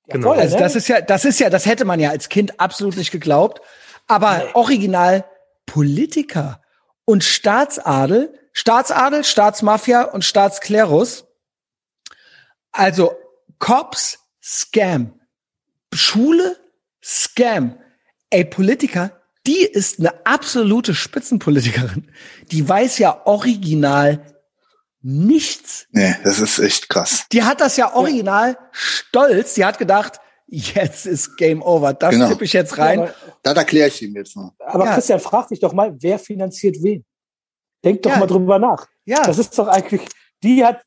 Ja, genau. Voll, also das ist ja, das ist ja, das hätte man ja als Kind absolut nicht geglaubt. Aber nee. original Politiker und Staatsadel, Staatsadel, Staatsmafia und Staatsklerus. Also Cops, Scam. Schule, Scam. Ey, Politiker, die ist eine absolute Spitzenpolitikerin. Die weiß ja original nichts. Nee, das ist echt krass. Die hat das ja original ja. stolz. Die hat gedacht, jetzt ist Game Over. Das genau. tippe ich jetzt rein. Ja, das erkläre ich ihm jetzt mal. Aber ja. Christian, frag dich doch mal, wer finanziert wen? Denk doch mal drüber nach. Ja. Das ist doch eigentlich, die hat,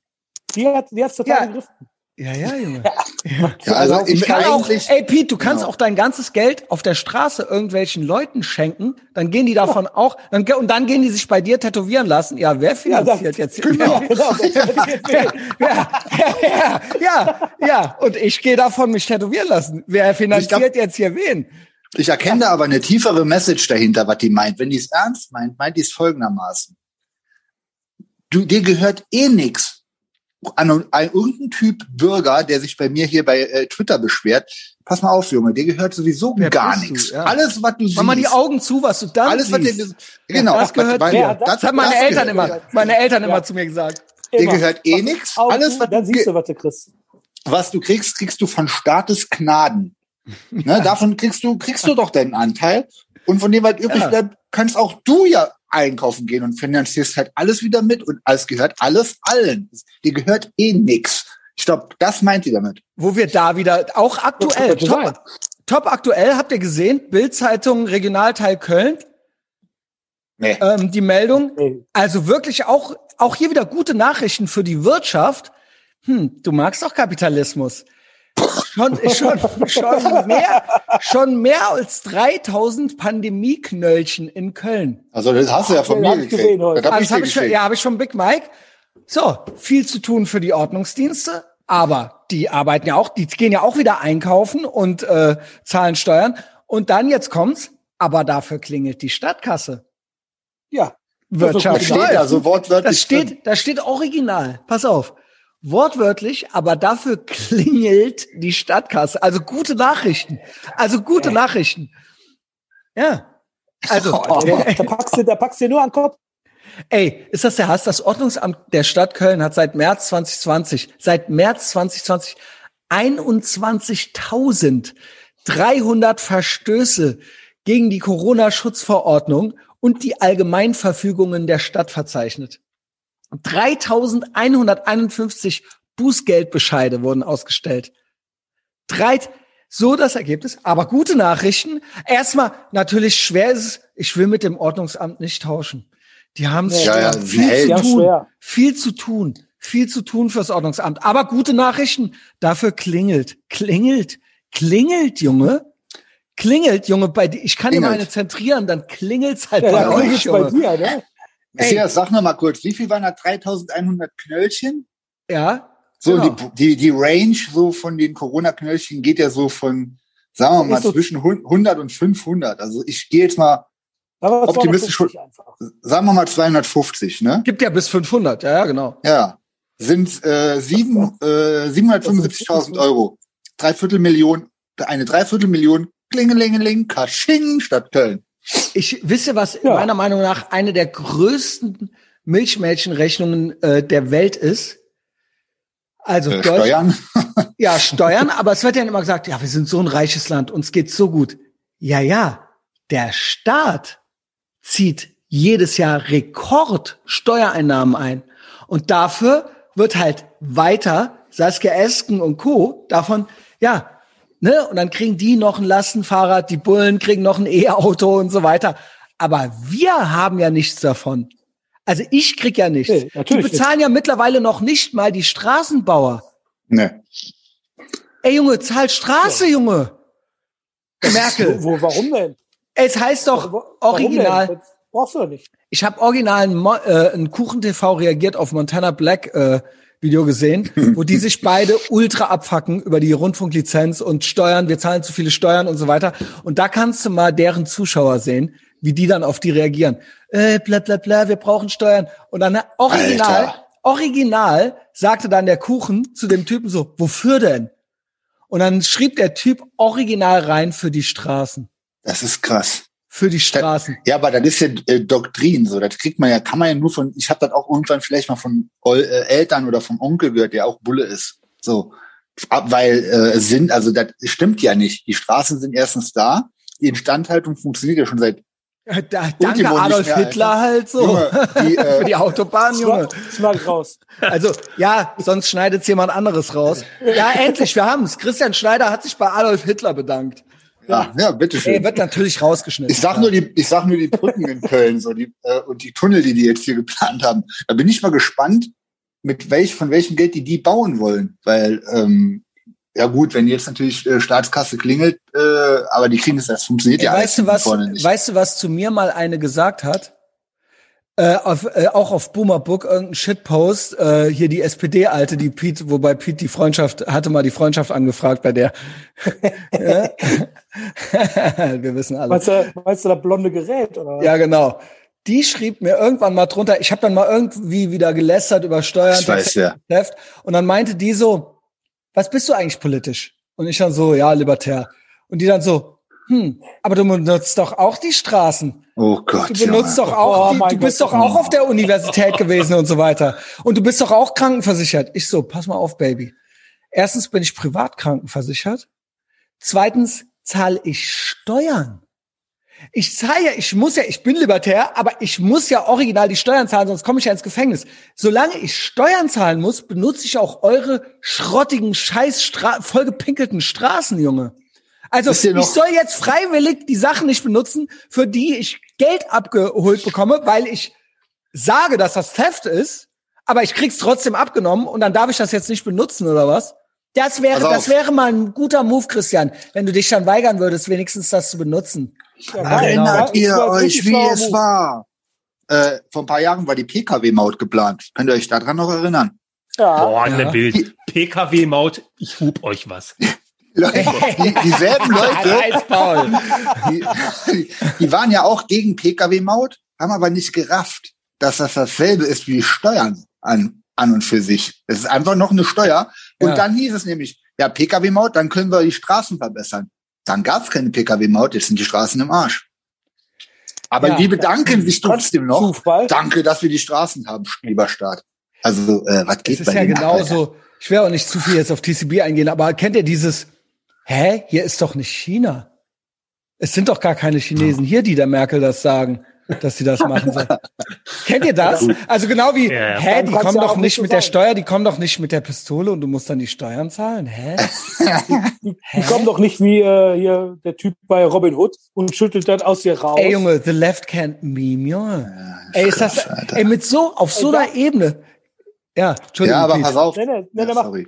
die hat, die hat total gegriffen. Ja, ja, Junge. Ja. ja also, also ich kann auch, ey Pete, du kannst genau. auch dein ganzes Geld auf der Straße irgendwelchen Leuten schenken, dann gehen die davon ja. auch, dann, und dann gehen die sich bei dir tätowieren lassen. Ja, wer finanziert ja, jetzt? Genau. genau ja, ja, ja, ja, und ich gehe davon mich tätowieren lassen. Wer finanziert glaub, jetzt hier wen? Ich erkenne da aber eine tiefere Message dahinter, was die meint. Wenn die es ernst meint, meint die es folgendermaßen. Du, dir gehört eh nix an, an irgendein Typ Bürger, der sich bei mir hier bei äh, Twitter beschwert, pass mal auf, Junge, dir gehört sowieso Wer gar nichts. Ja. Alles, was du siehst. Mach mal die Augen zu, was du dann alles, siehst. Was dir, genau. Das gehört, was, ja, das, das, haben meine das Eltern gehört. immer, meine Eltern ja. immer zu mir gesagt. Dir gehört eh nichts. Alles, was dann siehst du, was du kriegst. Was du kriegst, kriegst du von Staates Gnaden. ne, davon kriegst du, kriegst du doch deinen Anteil. Und von dem, was übrig bleibt, kannst auch du ja einkaufen gehen und finanzierst halt alles wieder mit und alles gehört alles allen. Dir gehört eh nix. Ich glaube, das meint ihr damit. Wo wir da wieder, auch aktuell, top, top aktuell, habt ihr gesehen, Bildzeitung Regionalteil Köln? nee. ähm, die Meldung. Nee. Also wirklich auch, auch hier wieder gute Nachrichten für die Wirtschaft. Hm, du magst doch Kapitalismus. Schon, schon, schon mehr, schon mehr als 3000 Pandemieknöllchen in Köln. Also das hast du ja von mir gekriegt. Das hab also hab ich, ja, habe ich von Big Mike. So, viel zu tun für die Ordnungsdienste, aber die arbeiten ja auch, die gehen ja auch wieder einkaufen und äh, zahlen Steuern. Und dann jetzt kommt's, aber dafür klingelt die Stadtkasse. Ja. Wirtschaft. Das steht da so wortwörtlich. Das steht, das steht original. Pass auf. Wortwörtlich, aber dafür klingelt die Stadtkasse. Also gute Nachrichten. Also gute äh. Nachrichten. Ja. Also. da, packst du, da packst du nur an den Kopf. Ey, ist das der Hass? Das Ordnungsamt der Stadt Köln hat seit März 2020, seit März 2020 21.300 Verstöße gegen die Corona-Schutzverordnung und die Allgemeinverfügungen der Stadt verzeichnet. 3151 Bußgeldbescheide wurden ausgestellt. Drei, so das Ergebnis. Aber gute Nachrichten. Erstmal, natürlich schwer ist es, ich will mit dem Ordnungsamt nicht tauschen. Die haben ja, ja, viel zu tun, schwer. viel zu tun, viel zu tun fürs Ordnungsamt. Aber gute Nachrichten, dafür klingelt, klingelt, klingelt, Junge. Klingelt, Junge, bei dir. Ich kann immer eine zentrieren, dann klingelt's halt ja, bei euch, Junge. Bei dir, ne? Ey. sag noch mal kurz, wie viel waren da 3100 Knöllchen? Ja. So, genau. die, die, die Range so von den Corona-Knöllchen geht ja so von, sagen wir mal, so zwischen 100 und 500. Also ich gehe jetzt mal optimistisch, sagen wir mal 250, ne? Gibt ja bis 500, ja, ja, genau. Ja. Sind äh, sieben, äh, 775.000 Euro. Dreiviertel Million, eine Dreiviertelmillion Klingelingeling, Kasching, Stadt Köln. Ich wisse, was ja. meiner Meinung nach eine der größten Milchmädchenrechnungen äh, der Welt ist. Also äh, Steuern? ja, Steuern, aber es wird ja immer gesagt, ja, wir sind so ein reiches Land, uns geht's so gut. Ja, ja, der Staat zieht jedes Jahr Rekordsteuereinnahmen ein. Und dafür wird halt weiter Saskia Esken und Co. davon, ja, ne? Und dann kriegen die noch ein Lastenfahrrad, die Bullen kriegen noch ein E-Auto und so weiter. Aber wir haben ja nichts davon. Also ich krieg ja nichts. Nee, die bezahlen nicht. ja mittlerweile noch nicht mal die Straßenbauer. Ne. Ey Junge, zahl Straße, ja. Junge. Merkel. Wo, wo, warum denn? Es heißt doch warum original. Denn? Brauchst du doch nicht. Ich habe original ein, äh, ein Kuchen-TV reagiert auf Montana Black äh, Video gesehen, wo die sich beide ultra abfacken über die Rundfunklizenz und Steuern, wir zahlen zu viele Steuern und so weiter. Und da kannst du mal deren Zuschauer sehen, wie die dann auf die reagieren. Äh, bla bla bla, wir brauchen Steuern. Und dann original, Alter. original sagte dann der Kuchen zu dem Typen so, wofür denn? Und dann schrieb der Typ original rein für die Straßen. Das ist krass für die Straßen. ja, aber das ist ja äh, Doktrin, so das kriegt man ja, kann man ja nur von. Ich habe das auch irgendwann vielleicht mal von äh, Eltern oder vom Onkel gehört, der auch Bulle ist. So, weil äh, sind, also das stimmt ja nicht. Die Straßen sind erstens da, die Instandhaltung funktioniert ja schon seit da, danke Adolf mehr, Hitler Alter. halt so. Junge, die, äh, Für die Autobahn, Junge. Schneid raus. Also, ja, sonst schneidet jemand anderes raus. Ja, endlich, wir haben's. Christian Schneider hat sich bei Adolf Hitler bedankt. Ja, ja, bitteschön. Er wird natürlich rausgeschnitten. Ich sag nur die, ich sag nur die Brücken in Köln, so die, äh, und die Tunnel, die die jetzt hier geplant haben. Da bin ich mal gespannt, mit welch, von welchem Geld die die bauen wollen, weil, ähm, ja gut, wenn jetzt natürlich äh, Staatskasse klingelt, äh, aber die kriegen das, das funktioniert Ey, ja weißt du was, Weißt du, was zu mir mal eine gesagt hat? Äh, auf, äh, auch auf Boomerbook irgendein Shitpost, äh, hier die SPD-Alte, die Pete, wobei Pete die Freundschaft, hatte mal die Freundschaft angefragt bei der. Wir wissen alle. Meinst du, meinst du das blonde Gerät, oder? Ja, genau. Die schrieb mir irgendwann mal drunter, ich habe dann mal irgendwie wieder gelästert über Steuern. Ich weiß, ja. Und dann meinte die so, was bist du eigentlich politisch? Und ich dann so, ja, libertär. Und die dann so, hm, aber du benutzt doch auch die Straßen. Oh Gott. Du benutzt Junge. doch auch, oh, die, du bist Gott. doch auch auf der Universität gewesen und so weiter. Und du bist doch auch krankenversichert. Ich so, pass mal auf, Baby. Erstens bin ich privat krankenversichert. Zweitens zahle ich Steuern. Ich zahle ja, ich muss ja, ich bin libertär, aber ich muss ja original die Steuern zahlen, sonst komme ich ja ins Gefängnis. Solange ich Steuern zahlen muss, benutze ich auch eure schrottigen, scheiß, vollgepinkelten Straßen, Junge. Also ich soll jetzt freiwillig die Sachen nicht benutzen, für die ich Geld abgeholt bekomme, weil ich sage, dass das Theft ist, aber ich krieg's trotzdem abgenommen und dann darf ich das jetzt nicht benutzen oder was? Das wäre, das wäre mal ein guter Move, Christian, wenn du dich dann weigern würdest, wenigstens das zu benutzen. Ja, Erinnert ihr euch, wie es war? Äh, vor ein paar Jahren war die PKW-Maut geplant. Könnt ihr euch daran noch erinnern? Ja. Boah, ne ja. Bild. PKW-Maut, ich hub euch was. Die, dieselben Leute, die, die, waren ja auch gegen Pkw-Maut, haben aber nicht gerafft, dass das dasselbe ist wie Steuern an, an und für sich. Es ist einfach noch eine Steuer. Und ja. dann hieß es nämlich, ja, Pkw-Maut, dann können wir die Straßen verbessern. Dann gab es keine Pkw-Maut, jetzt sind die Straßen im Arsch. Aber ja, die bedanken sich trotzdem noch. Zufall. Danke, dass wir die Straßen haben, lieber Staat. Also, äh, was geht es ist ja genauso. Ich werde auch nicht zu viel jetzt auf TCB eingehen, aber kennt ihr dieses hä, hier ist doch nicht China. Es sind doch gar keine Chinesen hier, die der Merkel das sagen, dass sie das machen soll. Kennt ihr das? Also genau wie, ja, hä, die kommen doch nicht mit der Steuer, die kommen doch nicht mit der Pistole und du musst dann die Steuern zahlen, hä? die, die kommen doch nicht wie äh, hier der Typ bei Robin Hood und schüttelt dann aus dir raus. Ey Junge, the left can't meme, Junge. Ja, ey, ist das, ey, mit so, auf so einer Ebene. Ja, Entschuldigung. Ja, aber pass auf. Nee, nee, nee, ja, sorry.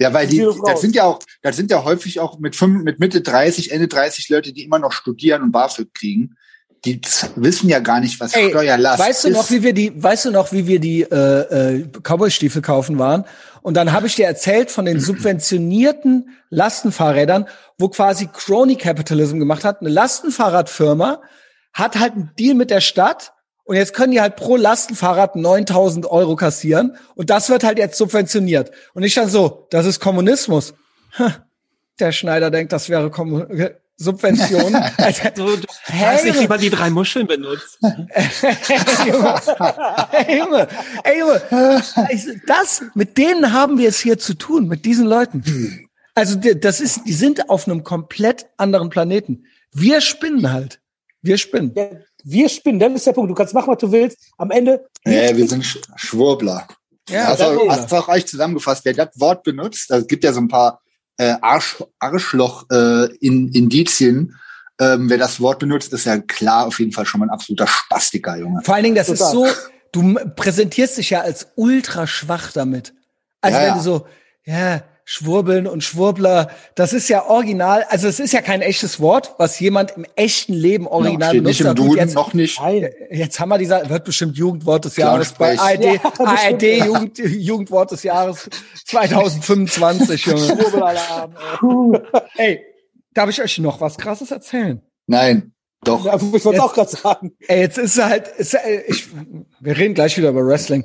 Ja, weil die, das sind ja auch, das sind ja häufig auch mit, fünf, mit Mitte 30, Ende 30 Leute, die immer noch studieren und BAföG kriegen. Die wissen ja gar nicht, was Ey, Steuerlast weißt du noch, wie wir die, weißt du noch, wie wir die äh, äh, Cowboy-Stiefel kaufen waren? Und dann habe ich dir erzählt von den subventionierten Lastenfahrrädern, wo quasi Crony Capitalism gemacht hat. Eine Lastenfahrradfirma hat halt einen Deal mit der Stadt und jetzt können die halt pro Lastenfahrrad 9000 Euro kassieren. Und das wird halt jetzt subventioniert. Und ich dann so, das ist Kommunismus. Der Schneider denkt, das wäre Kommun Subvention. Also, du, du hast nicht lieber die drei Muscheln benutzt. ey, Junge, ey, Junge, ey, Junge. Das, mit denen haben wir es hier zu tun, mit diesen Leuten. Also, das ist, die sind auf einem komplett anderen Planeten. Wir spinnen halt. Wir spinnen. Wir spinnen, das ist der Punkt. Du kannst machen, was du willst. Am Ende. Ja, wir sind Schwurbler. Ja, hast, auch, hast auch euch zusammengefasst, wer das Wort benutzt. Also es gibt ja so ein paar äh, Arsch, Arschloch-Indizien. Äh, ähm, wer das Wort benutzt, ist ja klar auf jeden Fall schon mal ein absoluter Spastiker, Junge. Vor allen Dingen, das Total. ist so, du präsentierst dich ja als ultra schwach damit. Also ja, wenn du so, ja, Schwurbeln und Schwurbler, das ist ja original, also es ist ja kein echtes Wort, was jemand im echten Leben original ja, benutzt. Nicht im Duden, jetzt, noch nicht. Jetzt haben wir dieser, wird bestimmt Jugendwort des Jahres bei ARD, ja, ARD Jugend, Jugendwort des Jahres 2025, Junge. Ey, darf ich euch noch was krasses erzählen? Nein. Doch. Ja, ich wollte auch gerade sagen. Ey, jetzt ist halt, ist, ich, wir reden gleich wieder über Wrestling.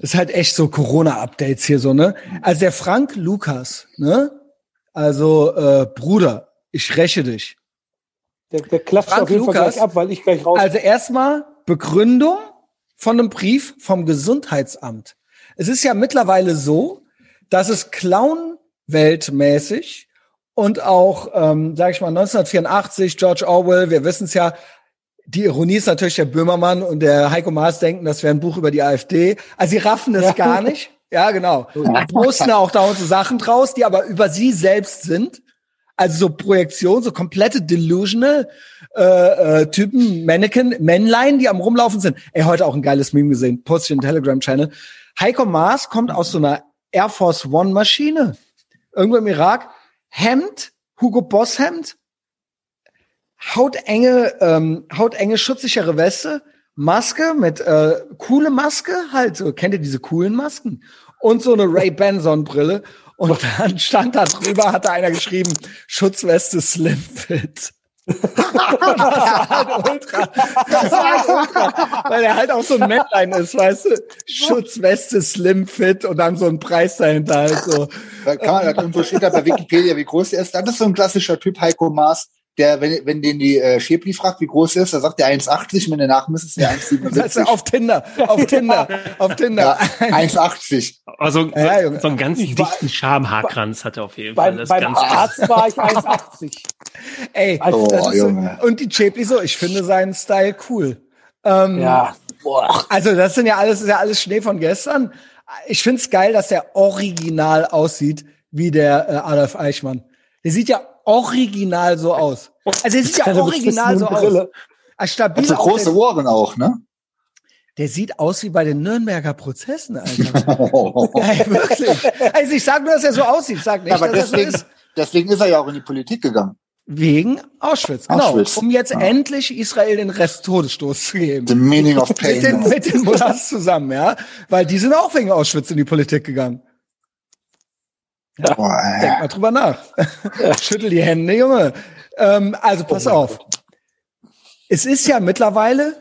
Ist halt echt so Corona-Updates hier so, ne? Also der Frank Lukas, ne? Also, äh, Bruder, ich räche dich. Der, der klatscht Frank auf jeden Lukas, Fall gleich ab, weil ich gleich raus. Also erstmal Begründung von einem Brief vom Gesundheitsamt. Es ist ja mittlerweile so, dass es Clown-weltmäßig und auch, ähm, sage ich mal, 1984, George Orwell, wir wissen es ja, die Ironie ist natürlich, der Böhmermann und der Heiko Maas denken, das wäre ein Buch über die AfD. Also sie raffen es ja. gar nicht. Ja, genau. Und posten auch dauernd so Sachen draus, die aber über sie selbst sind. Also so Projektion, so komplette delusional äh, äh, Typen, Mannequin, Männlein, die am rumlaufen sind. Ey, heute auch ein geiles Meme gesehen, post ich in Telegram-Channel. Heiko Maas kommt aus so einer Air Force One Maschine, irgendwo im Irak, Hemd, Hugo Boss Hemd, hautenge, ähm, hautenge schutzsichere Weste, Maske mit äh, coole Maske, halt so, kennt ihr diese coolen Masken? Und so eine Ray-Ban Sonnenbrille. Und dann stand da drüber, hatte einer geschrieben, Schutzweste Slim Fit. Das war halt ultra, das war halt ultra, weil er halt auch so ein Männlein ist, weißt du? Schutzweste Slim Fit und dann so ein Preis dahinter halt so. Da kann man, da irgendwo steht da bei Wikipedia, wie groß der ist. Das ist so ein klassischer Typ Heiko Maas der, wenn, wenn den die äh, Schäpli fragt, wie groß er ist, da sagt der 1,80, wenn der nachmisst, ist der 1,77. auf Tinder, auf Tinder, auf Tinder. Ja, 1,80. Also so, ja, so einen ganz ich dichten Schamhaarkranz hat er auf jeden Fall. Das beim ganz Arzt war ich 1,80. Ey, also, oh, Junge. und die Schäpli so, ich finde seinen Style cool. Ähm, ja. Boah. Also das sind ja alles, ist ja alles Schnee von gestern. Ich find's geil, dass der original aussieht wie der äh, Adolf Eichmann. Der sieht ja original so aus. Also er sieht ja original so aus. Als stabil. Hat so große Ohren auch, ne? Der sieht aus wie bei den Nürnberger Prozessen, Alter. ja, wirklich. Also ich sag nur, dass er so aussieht. Ich sag nicht, ja, aber dass deswegen, er so ist. Deswegen ist er ja auch in die Politik gegangen. Wegen Auschwitz, genau. Auschwitz. Um jetzt ja. endlich Israel den Rest Todesstoß zu geben. The meaning of pain. mit den, mit den Mullahs zusammen, ja. Weil die sind auch wegen Auschwitz in die Politik gegangen. Ja, Boah, denk mal drüber nach. Schüttel die Hände, Junge. Ähm, also pass oh auf. Es ist ja mittlerweile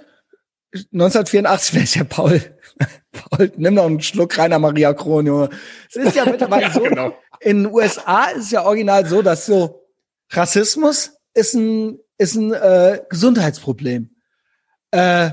1984 wäre es ja Paul. Paul, nimm noch einen Schluck Rainer Maria Kron, Junge. Es ist ja mittlerweile ja, so, genau. in den USA ist es ja original so, dass so Rassismus ist ein, ist ein äh, Gesundheitsproblem. Äh,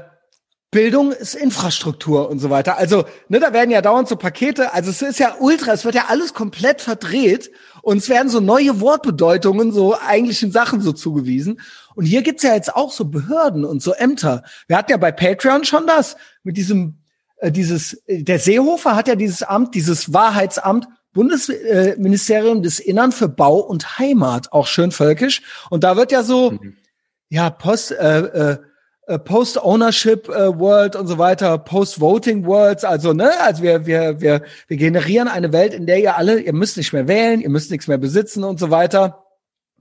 Bildung ist Infrastruktur und so weiter. Also, ne, da werden ja dauernd so Pakete, also es ist ja ultra, es wird ja alles komplett verdreht und es werden so neue Wortbedeutungen so eigentlichen Sachen so zugewiesen. Und hier gibt's ja jetzt auch so Behörden und so Ämter. Wir hatten ja bei Patreon schon das mit diesem, äh, dieses, äh, der Seehofer hat ja dieses Amt, dieses Wahrheitsamt Bundesministerium äh, des Innern für Bau und Heimat, auch schön völkisch. Und da wird ja so, mhm. ja, Post, äh, äh, äh, Post-Ownership äh, World und so weiter, Post-Voting Worlds, also ne, also wir wir wir wir generieren eine Welt, in der ihr alle, ihr müsst nicht mehr wählen, ihr müsst nichts mehr besitzen und so weiter.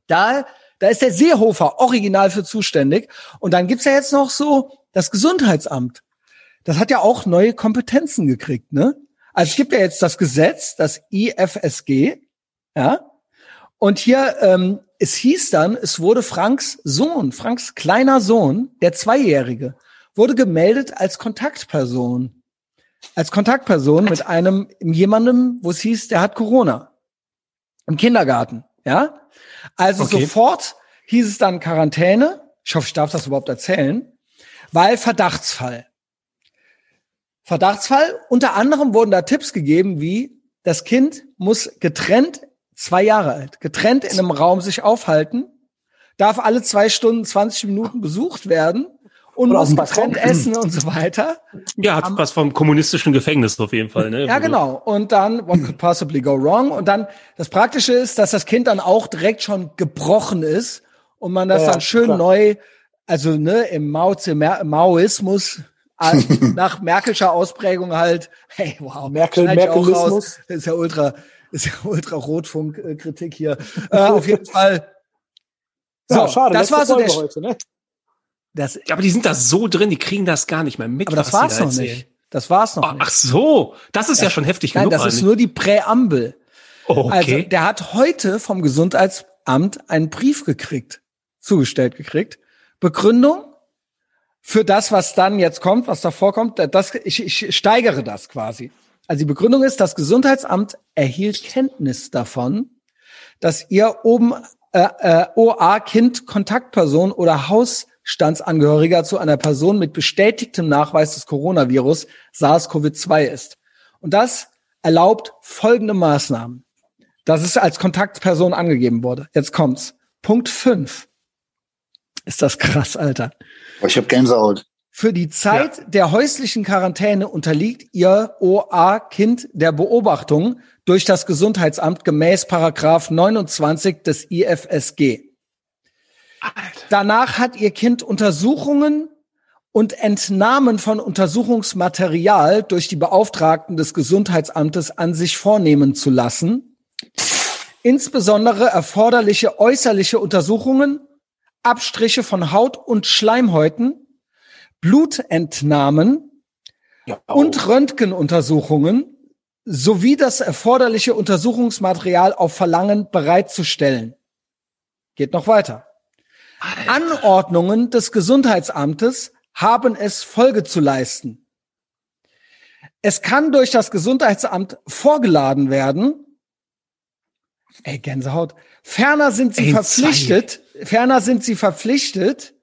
Da da ist der Seehofer original für zuständig und dann gibt's ja jetzt noch so das Gesundheitsamt. Das hat ja auch neue Kompetenzen gekriegt, ne? Also es gibt ja jetzt das Gesetz, das IFSG, ja. Und hier ähm, es hieß dann, es wurde Franks Sohn, Franks kleiner Sohn, der Zweijährige, wurde gemeldet als Kontaktperson. Als Kontaktperson mit einem, jemandem, wo es hieß, der hat Corona. Im Kindergarten, ja? Also okay. sofort hieß es dann Quarantäne. Ich hoffe, ich darf das überhaupt erzählen. Weil Verdachtsfall. Verdachtsfall. Unter anderem wurden da Tipps gegeben, wie das Kind muss getrennt zwei Jahre alt, getrennt in einem Raum sich aufhalten, darf alle zwei Stunden 20 Minuten besucht werden und Oder muss getrennt essen und so weiter. Ja, hat um, was vom kommunistischen Gefängnis auf jeden Fall. Ne? Ja, genau. Und dann, what could possibly go wrong? Und dann, das Praktische ist, dass das Kind dann auch direkt schon gebrochen ist und man das ja, dann schön klar. neu, also ne, im Mao Maoismus, nach Merkelscher Ausprägung halt, hey, wow, Merkel, Merkelismus. ist ja ultra, ist ja ultra Rotfunk-Kritik hier. äh, auf jeden Fall. So, ja, schade. Das war so der heute, ne? Das, aber die sind da so drin, die kriegen das gar nicht mehr mit. Aber das war's da noch nicht. Das war's noch ach, nicht. Ach so, das ist ja, ja schon heftig nein, genug. Nein, das ist nur die Präambel. Oh, okay. Also, der hat heute vom Gesundheitsamt einen Brief gekriegt, zugestellt gekriegt. Begründung für das, was dann jetzt kommt, was davor kommt, das, ich, ich steigere das quasi. Also die Begründung ist, das Gesundheitsamt erhielt Kenntnis davon, dass ihr oben äh, äh, OA-Kind Kontaktperson oder Hausstandsangehöriger zu einer Person mit bestätigtem Nachweis des Coronavirus SARS-CoV-2 ist. Und das erlaubt folgende Maßnahmen. Das ist als Kontaktperson angegeben wurde. Jetzt kommt's. Punkt 5. Ist das krass, Alter. Ich habe Gänsehaut. Für die Zeit ja. der häuslichen Quarantäne unterliegt ihr OA-Kind der Beobachtung durch das Gesundheitsamt gemäß Paragraph 29 des IFSG. Alter. Danach hat ihr Kind Untersuchungen und Entnahmen von Untersuchungsmaterial durch die Beauftragten des Gesundheitsamtes an sich vornehmen zu lassen. Insbesondere erforderliche äußerliche Untersuchungen, Abstriche von Haut und Schleimhäuten, Blutentnahmen ja, und Röntgenuntersuchungen sowie das erforderliche Untersuchungsmaterial auf Verlangen bereitzustellen. Geht noch weiter. Alter. Anordnungen des Gesundheitsamtes haben es Folge zu leisten. Es kann durch das Gesundheitsamt vorgeladen werden. Ey, Gänsehaut. Ferner sind sie Ey, verpflichtet, ferner sind sie verpflichtet,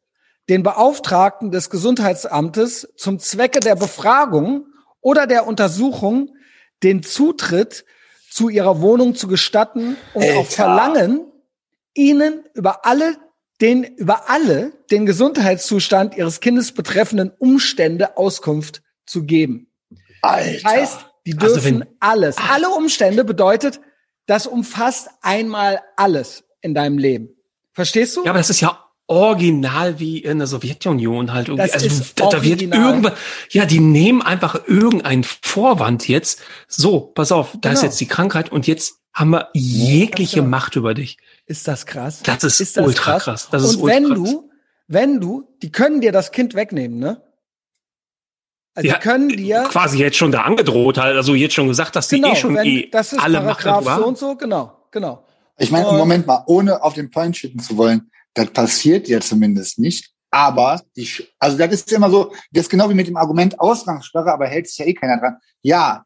den Beauftragten des Gesundheitsamtes zum Zwecke der Befragung oder der Untersuchung den Zutritt zu ihrer Wohnung zu gestatten und Alter. auf Verlangen ihnen über alle den über alle den Gesundheitszustand ihres Kindes betreffenden Umstände Auskunft zu geben. Alter. Das heißt, die dürfen also alles. Alle Umstände bedeutet, das umfasst einmal alles. in deinem Leben. Verstehst du? Ja, aber das ist ja original wie in der Sowjetunion halt irgendwie. Das also ist da wird irgendwas, ja, die nehmen einfach irgendeinen Vorwand jetzt. So, pass auf, da genau. ist jetzt die Krankheit und jetzt haben wir jegliche ja, genau. Macht über dich. Ist das krass? Das ist, ist das ultra krass. krass. Das und ist ultra wenn krass. du, wenn du, die können dir das Kind wegnehmen, ne? Also ja, können dir quasi jetzt schon da angedroht halt, also jetzt schon gesagt, dass genau, die eh schon wenn, eh das ist alle Macht darüber so und so, genau, genau. Ich meine, Moment mal, ohne auf den Point schütten zu wollen, das passiert ja zumindest nicht. Aber die, also das ist immer so, das ist genau wie mit dem Argument Ausgangssperre, aber hält sich ja eh keiner dran. Ja,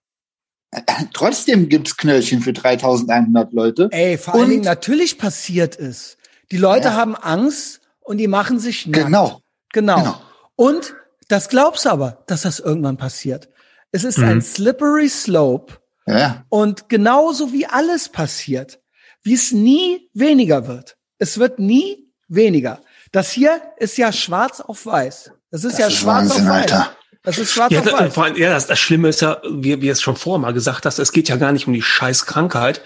trotzdem gibt's Knöllchen für 3100 Leute. Ey, vor allen Dingen natürlich passiert es. Die Leute ja. haben Angst und die machen sich nackt. Genau. Genau. genau. Und das glaubst du aber, dass das irgendwann passiert. Es ist mhm. ein slippery slope. Ja. Und genauso wie alles passiert, wie es nie weniger wird. Es wird nie weniger. Das hier ist ja schwarz auf weiß. Das ist das ja ist schwarz Wahnsinn, auf weiß. Alter. Das ist schwarz ja, auf weiß. Vor allem, ja, das, das Schlimme ist ja, wie, wie es schon vorher mal gesagt hast, es geht ja gar nicht um die scheiß Krankheit,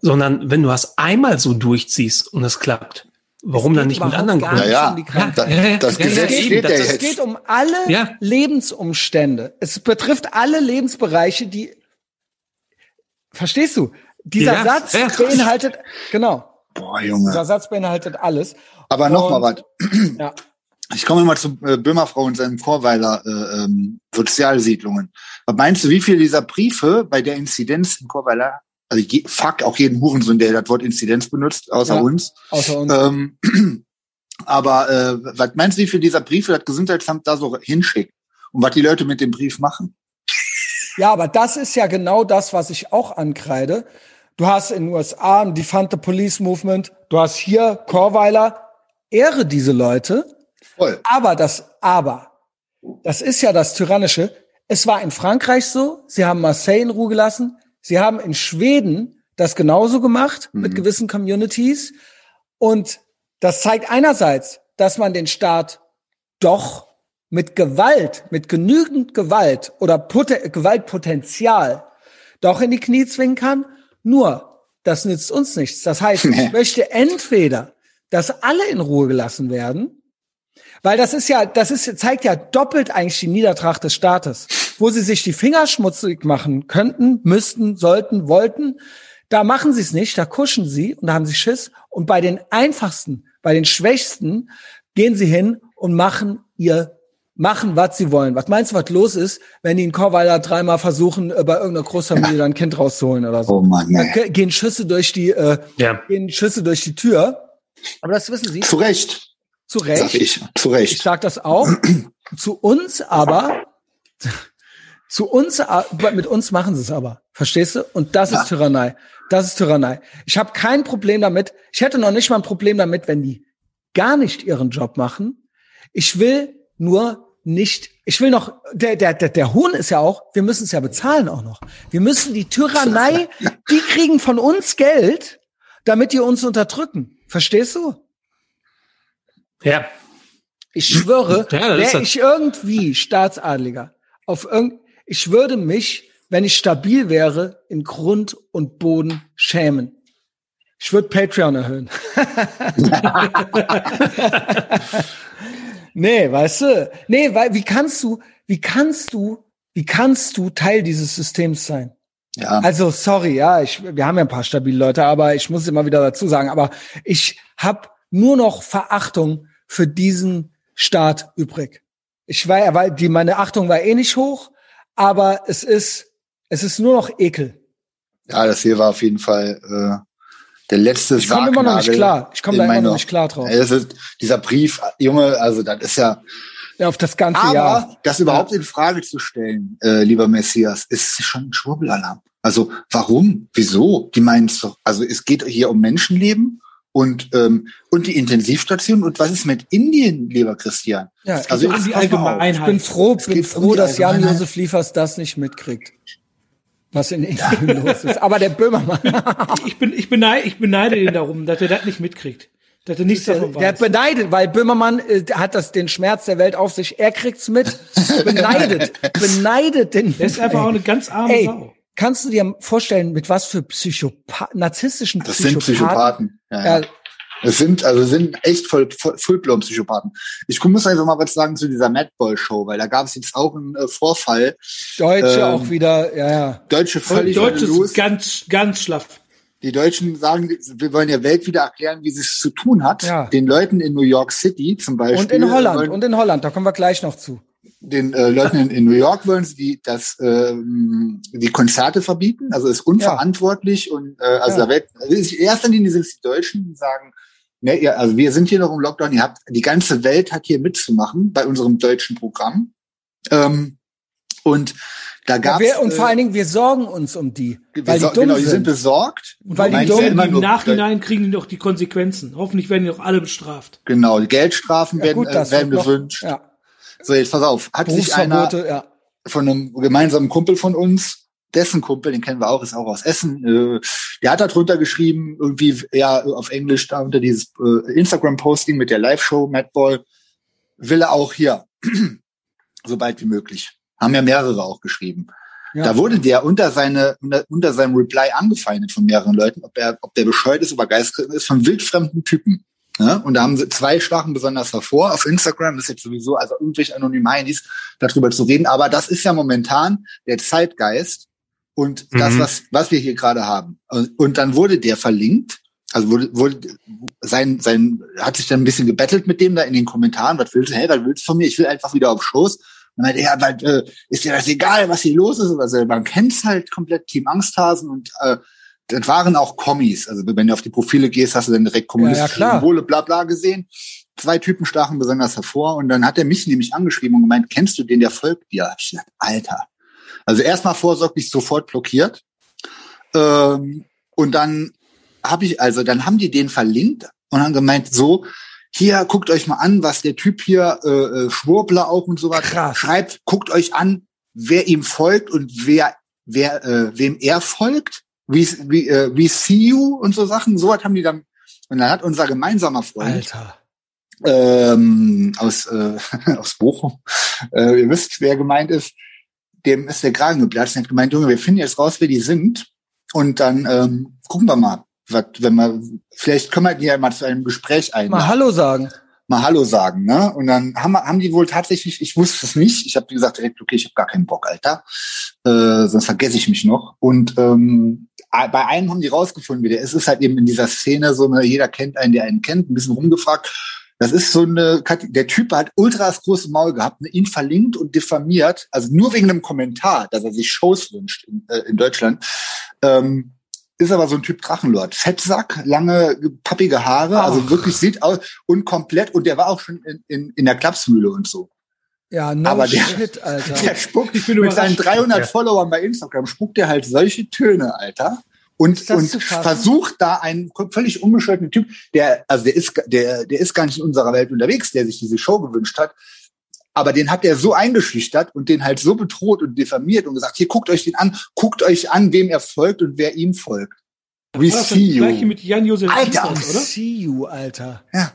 sondern wenn du das einmal so durchziehst und es klappt, warum dann nicht mit anderen Gründen? Ja, ja. Um das, das Gesetz ja, steht ja jetzt. Es geht um alle Lebensumstände. Es betrifft alle Lebensbereiche, die Verstehst du? Dieser Satz beinhaltet, genau. Boah, Junge. Dieser Satz beinhaltet alles. Aber noch mal was. Ja. Ich komme mal zu äh, Böhmerfrau und seinem Chorweiler äh, ähm, Sozialsiedlungen. Was meinst du, wie viele dieser Briefe bei der Inzidenz in Chorweiler, also je, fuck auch jeden Hurensohn, der das Wort Inzidenz benutzt, außer Ja, uns. Außer uns. Ähm, aber äh, was meinst du, wie viele dieser Briefe das Gesundheitsamt da so hinschickt? Und was die Leute mit dem Brief machen? Ja, aber das ist ja genau das, was ich auch ankreide. Du hast in den USA ein Defund the Police Movement, du hast hier Chorweiler, ehre diese Leute. Voll. Aber das Aber, das ist ja das Tyrannische. Es war in Frankreich so, sie haben Marseille in Ruhe gelassen, sie haben in Schweden das genauso gemacht Mhm. mit gewissen Communities. Und das zeigt einerseits, dass man den Staat doch mit Gewalt, mit genügend Gewalt oder Poten Gewaltpotenzial doch in die Knie zwingen kann. Nur, das nützt uns nichts. Das heißt, Nee. ich möchte entweder, dass alle in Ruhe gelassen werden, weil das ist ja, das ist, zeigt ja doppelt eigentlich die Niedertracht des Staates, wo sie sich die Finger schmutzig machen könnten, müssten, sollten, wollten. Da machen sie es nicht, da kuschen sie und da haben sie Schiss. Und bei den einfachsten, bei den Schwächsten gehen sie hin und machen ihr machen, was sie wollen. Was meinst du, was los ist, wenn die in Chorweiler dreimal versuchen, äh, bei irgendeiner Großfamilie dann ein Kind rauszuholen oder so? Oh Mann, Da ey. ge- gehen Schüsse durch die, äh, Ja. gehen Schüsse durch die Tür. Aber das wissen sie Zu Recht, zu sag Recht. ich. Zu Ich Recht. sag das auch. zu uns aber, zu uns, mit uns machen sie es aber. Verstehst du? Und das Ja. ist Tyrannei. Das ist Tyrannei. Ich habe kein Problem damit. Ich hätte noch nicht mal ein Problem damit, wenn die gar nicht ihren Job machen. Ich will nur nicht, ich will noch, der, der, der, der Hohn ist ja auch, wir müssen es ja bezahlen auch noch. Wir müssen die Tyrannei, die kriegen von uns Geld, damit die uns unterdrücken. Verstehst du? Ja. Ich schwöre, Ja, wäre ich irgendwie Staatsadliger, auf irgend, ich würde mich, wenn ich stabil wäre, in Grund und Boden schämen. Ich würde Patreon erhöhen. nee, weißt du? Nee, weil, wie kannst du, wie kannst du, wie kannst du Teil dieses Systems sein? Ja. Also sorry, ja, ich, wir haben ja ein paar stabile Leute, aber ich muss immer wieder dazu sagen, aber ich habe nur noch Verachtung für diesen Staat übrig. Ich war ja, weil die meine Achtung war eh nicht hoch, aber es ist es ist nur noch Ekel. Ja, das hier war auf jeden Fall äh, der letzte Ich komme immer noch nicht klar. Ich komme da immer noch nicht klar drauf. Es ist, dieser Brief, Junge, also das ist ja. Ja, auf das ganze Aber Jahr. das überhaupt in Frage zu stellen, äh, lieber Messias, ist schon ein Schwurbelalarm. Also warum? Wieso? Die meinen es doch. Also es geht hier um Menschenleben und ähm, und die Intensivstation. Und was ist mit Indien, lieber Christian? Ja, Also um die. Allgemeinheit. ich bin froh, bin um froh, die dass Jan. Josef Liefers das nicht mitkriegt. Was in Indien los ist. Aber der Böhmermann, Ich bin, ich beneide, ich beneide ihn darum, dass er das nicht mitkriegt. Dass er nichts davon der weiß. beneidet, weil Böhmermann äh, hat das den Schmerz der Welt auf sich. Er kriegt's mit. Beneidet, beneidet den. Der ist einfach auch eine ganz arme Ey, Sau. kannst du dir vorstellen, mit was für Psychopath narzisstischen das Psychopathen? Das sind Psychopathen. Ja, ja. Es sind, also sind echt voll, voll Fullblown-Psychopathen. Ich muss einfach mal was sagen zu dieser Madball-Show, weil da gab es jetzt auch einen äh, Vorfall. Deutsche ähm, auch wieder, ja, ja. Deutsche völlig Deutsche ist ganz, ganz schlaff. Die Deutschen sagen, wir wollen der Welt wieder erklären, wie sie es zu tun hat. Ja. Den Leuten in New York City zum Beispiel. Und in Holland, wollen, und in Holland, da kommen wir gleich noch zu. Den äh, Leuten in, in, New York wollen sie die, das, ähm, die Konzerte verbieten. Also ist unverantwortlich ja. und äh, also ja. da wird, also in erster Linie sind es die Deutschen, die sagen, Ne, ihr, also wir sind hier noch im Lockdown, ihr habt, die ganze Welt hat hier mitzumachen bei unserem deutschen Programm. Ähm, und da gab's, ja, wir, und vor allen Dingen, wir sorgen uns um die. Weil die dumm genau, die sind besorgt. Und weil die dumm sind. Im Nachhinein kriegen die doch die Konsequenzen. Hoffentlich werden die doch alle bestraft. Genau, die Geldstrafen ja, werden, gut, äh, werden gewünscht. Ja. So, jetzt pass auf. Hat sich einer ja. von einem gemeinsamen Kumpel von uns dessen Kumpel, den kennen wir auch, ist auch aus Essen, äh, der hat da drunter geschrieben, irgendwie ja auf Englisch da unter dieses äh, Instagram-Posting mit der Live-Show Madball, will er auch hier, so bald wie möglich. Haben ja mehrere auch geschrieben. Ja. Da wurde der unter seine unter, unter seinem Reply angefeindet von mehreren Leuten, ob er ob der bescheuert ist, ob er geisteskrank ist, von wildfremden Typen. Ja, und da haben sie zwei Stachen besonders hervor. Auf Instagram ist jetzt sowieso, also irgendwelche anonyme Heinis, darüber zu reden. Aber das ist ja momentan der Zeitgeist, und mhm. das, was, was wir hier gerade haben. Und dann wurde der verlinkt, also wurde, wurde sein, sein, hat sich dann ein bisschen gebettelt mit dem da in den Kommentaren, was willst du, hey, was willst du von mir? Ich will einfach wieder auf Schoß. Und meinte, ja, weil, äh, ist dir das egal, was hier los ist? Also man kennt's halt komplett Team Angsthasen und äh, das waren auch Kommis. Also wenn du auf die Profile gehst, hast du dann direkt kommunistische ja, ja, Symbole, bla bla gesehen. Zwei Typen stachen besonders hervor und dann hat er mich nämlich angeschrieben und gemeint, kennst du den, der folgt dir? Hab ich gesagt, Alter, also erstmal vorsorglich sofort blockiert. Ähm, und dann habe ich, also dann haben die den verlinkt und haben gemeint, so, hier, guckt euch mal an, was der Typ hier, äh, äh Schwurbler auch und so was, schreibt, guckt euch an, wer ihm folgt und wer, wer, äh, wem er folgt, wie, wie, äh, wie see you und so Sachen, so was haben die dann, und dann hat unser gemeinsamer Freund, Alter. Ähm, aus, äh, aus Bochum, äh, ihr wisst, wer gemeint ist, dem ist der Kragen geplatzt und hat gemeint, Junge, wir finden jetzt raus, wer die sind. Und dann ähm, gucken wir mal, was, wenn wir, vielleicht können wir die ja mal zu einem Gespräch ein. Mal Hallo sagen. Mal Hallo sagen, ne? Und dann haben, haben die wohl tatsächlich, ich wusste es nicht, ich habe gesagt direkt, okay, ich habe gar keinen Bock, Alter. Äh, sonst vergesse ich mich noch. Und ähm, bei einem haben die rausgefunden, wie der ist. Es ist halt eben in dieser Szene so, ne, jeder kennt einen, der einen kennt, ein bisschen rumgefragt. Das ist so eine, der Typ hat ultras große Maul gehabt, ihn verlinkt und diffamiert, also nur wegen einem Kommentar, dass er sich Shows wünscht in, äh, in Deutschland. Ähm, ist aber so ein Typ Drachenlord. Fettsack, lange, pappige Haare, also Ach. also wirklich sieht aus und komplett, und der war auch schon in, in, in der Klapsmühle und so. Ja, no aber der, shit, Alter. Der spuckt mit seinen 300 ja. Followern bei Instagram, spuckt der halt solche Töne, Alter und, und versucht da einen völlig unbescholtenen Typ, der, also der ist, der, der ist gar nicht in unserer Welt unterwegs, der sich diese Show gewünscht hat. Aber den hat er so eingeschüchtert und den halt so bedroht und diffamiert und gesagt, hier guckt euch den an, guckt euch an, wem er folgt und wer ihm folgt. We see you. Mit Jan Josef Alter, we see you, Alter. Ja.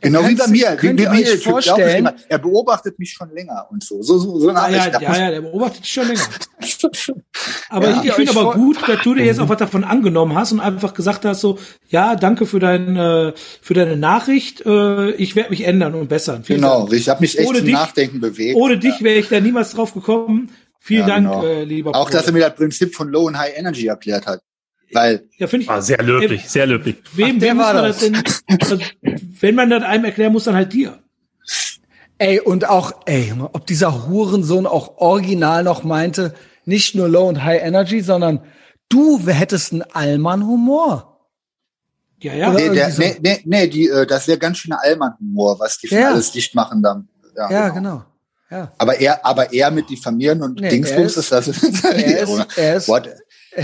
Genau wie bei mir. Könnt wie, ihr euch vorstellen? er beobachtet mich schon länger und so. So, so, so ah, ja, ja, ja, ja, der beobachtet dich schon länger. aber ja, ich, ich finde aber gut, dass du dir jetzt auch was davon angenommen hast und einfach gesagt hast, so, ja, danke für dein, äh, für deine Nachricht. Äh, ich werde mich ändern und bessern. Vielen genau, Dank. ich habe mich echt ohne zum dich, Nachdenken bewegt. Ohne dich wäre ich da niemals drauf gekommen. Vielen Dank, genau. äh, lieber Auch, Bruder. dass er mir das Prinzip von Low and High Energy erklärt hat. Weil ja, finde ich. War sehr löblich, ey, sehr löblich. Wem, Ach, wem man das, das denn? Also, wenn man das einem erklären muss, dann halt dir. Ey, und auch, ey, ob dieser Hurensohn auch original noch meinte, nicht nur Low und High Energy, sondern du hättest einen Allmann-Humor. Ja, ja. nee, der, so. nee, nee, nee, die, äh, das wäre ganz schöner Allmann-Humor, was die ja. alles dicht machen dann. Ja, ja genau. genau. Ja. Aber er, aber er mit diffamieren und nee, Dingsbums ist, das. er ist, er ist, What?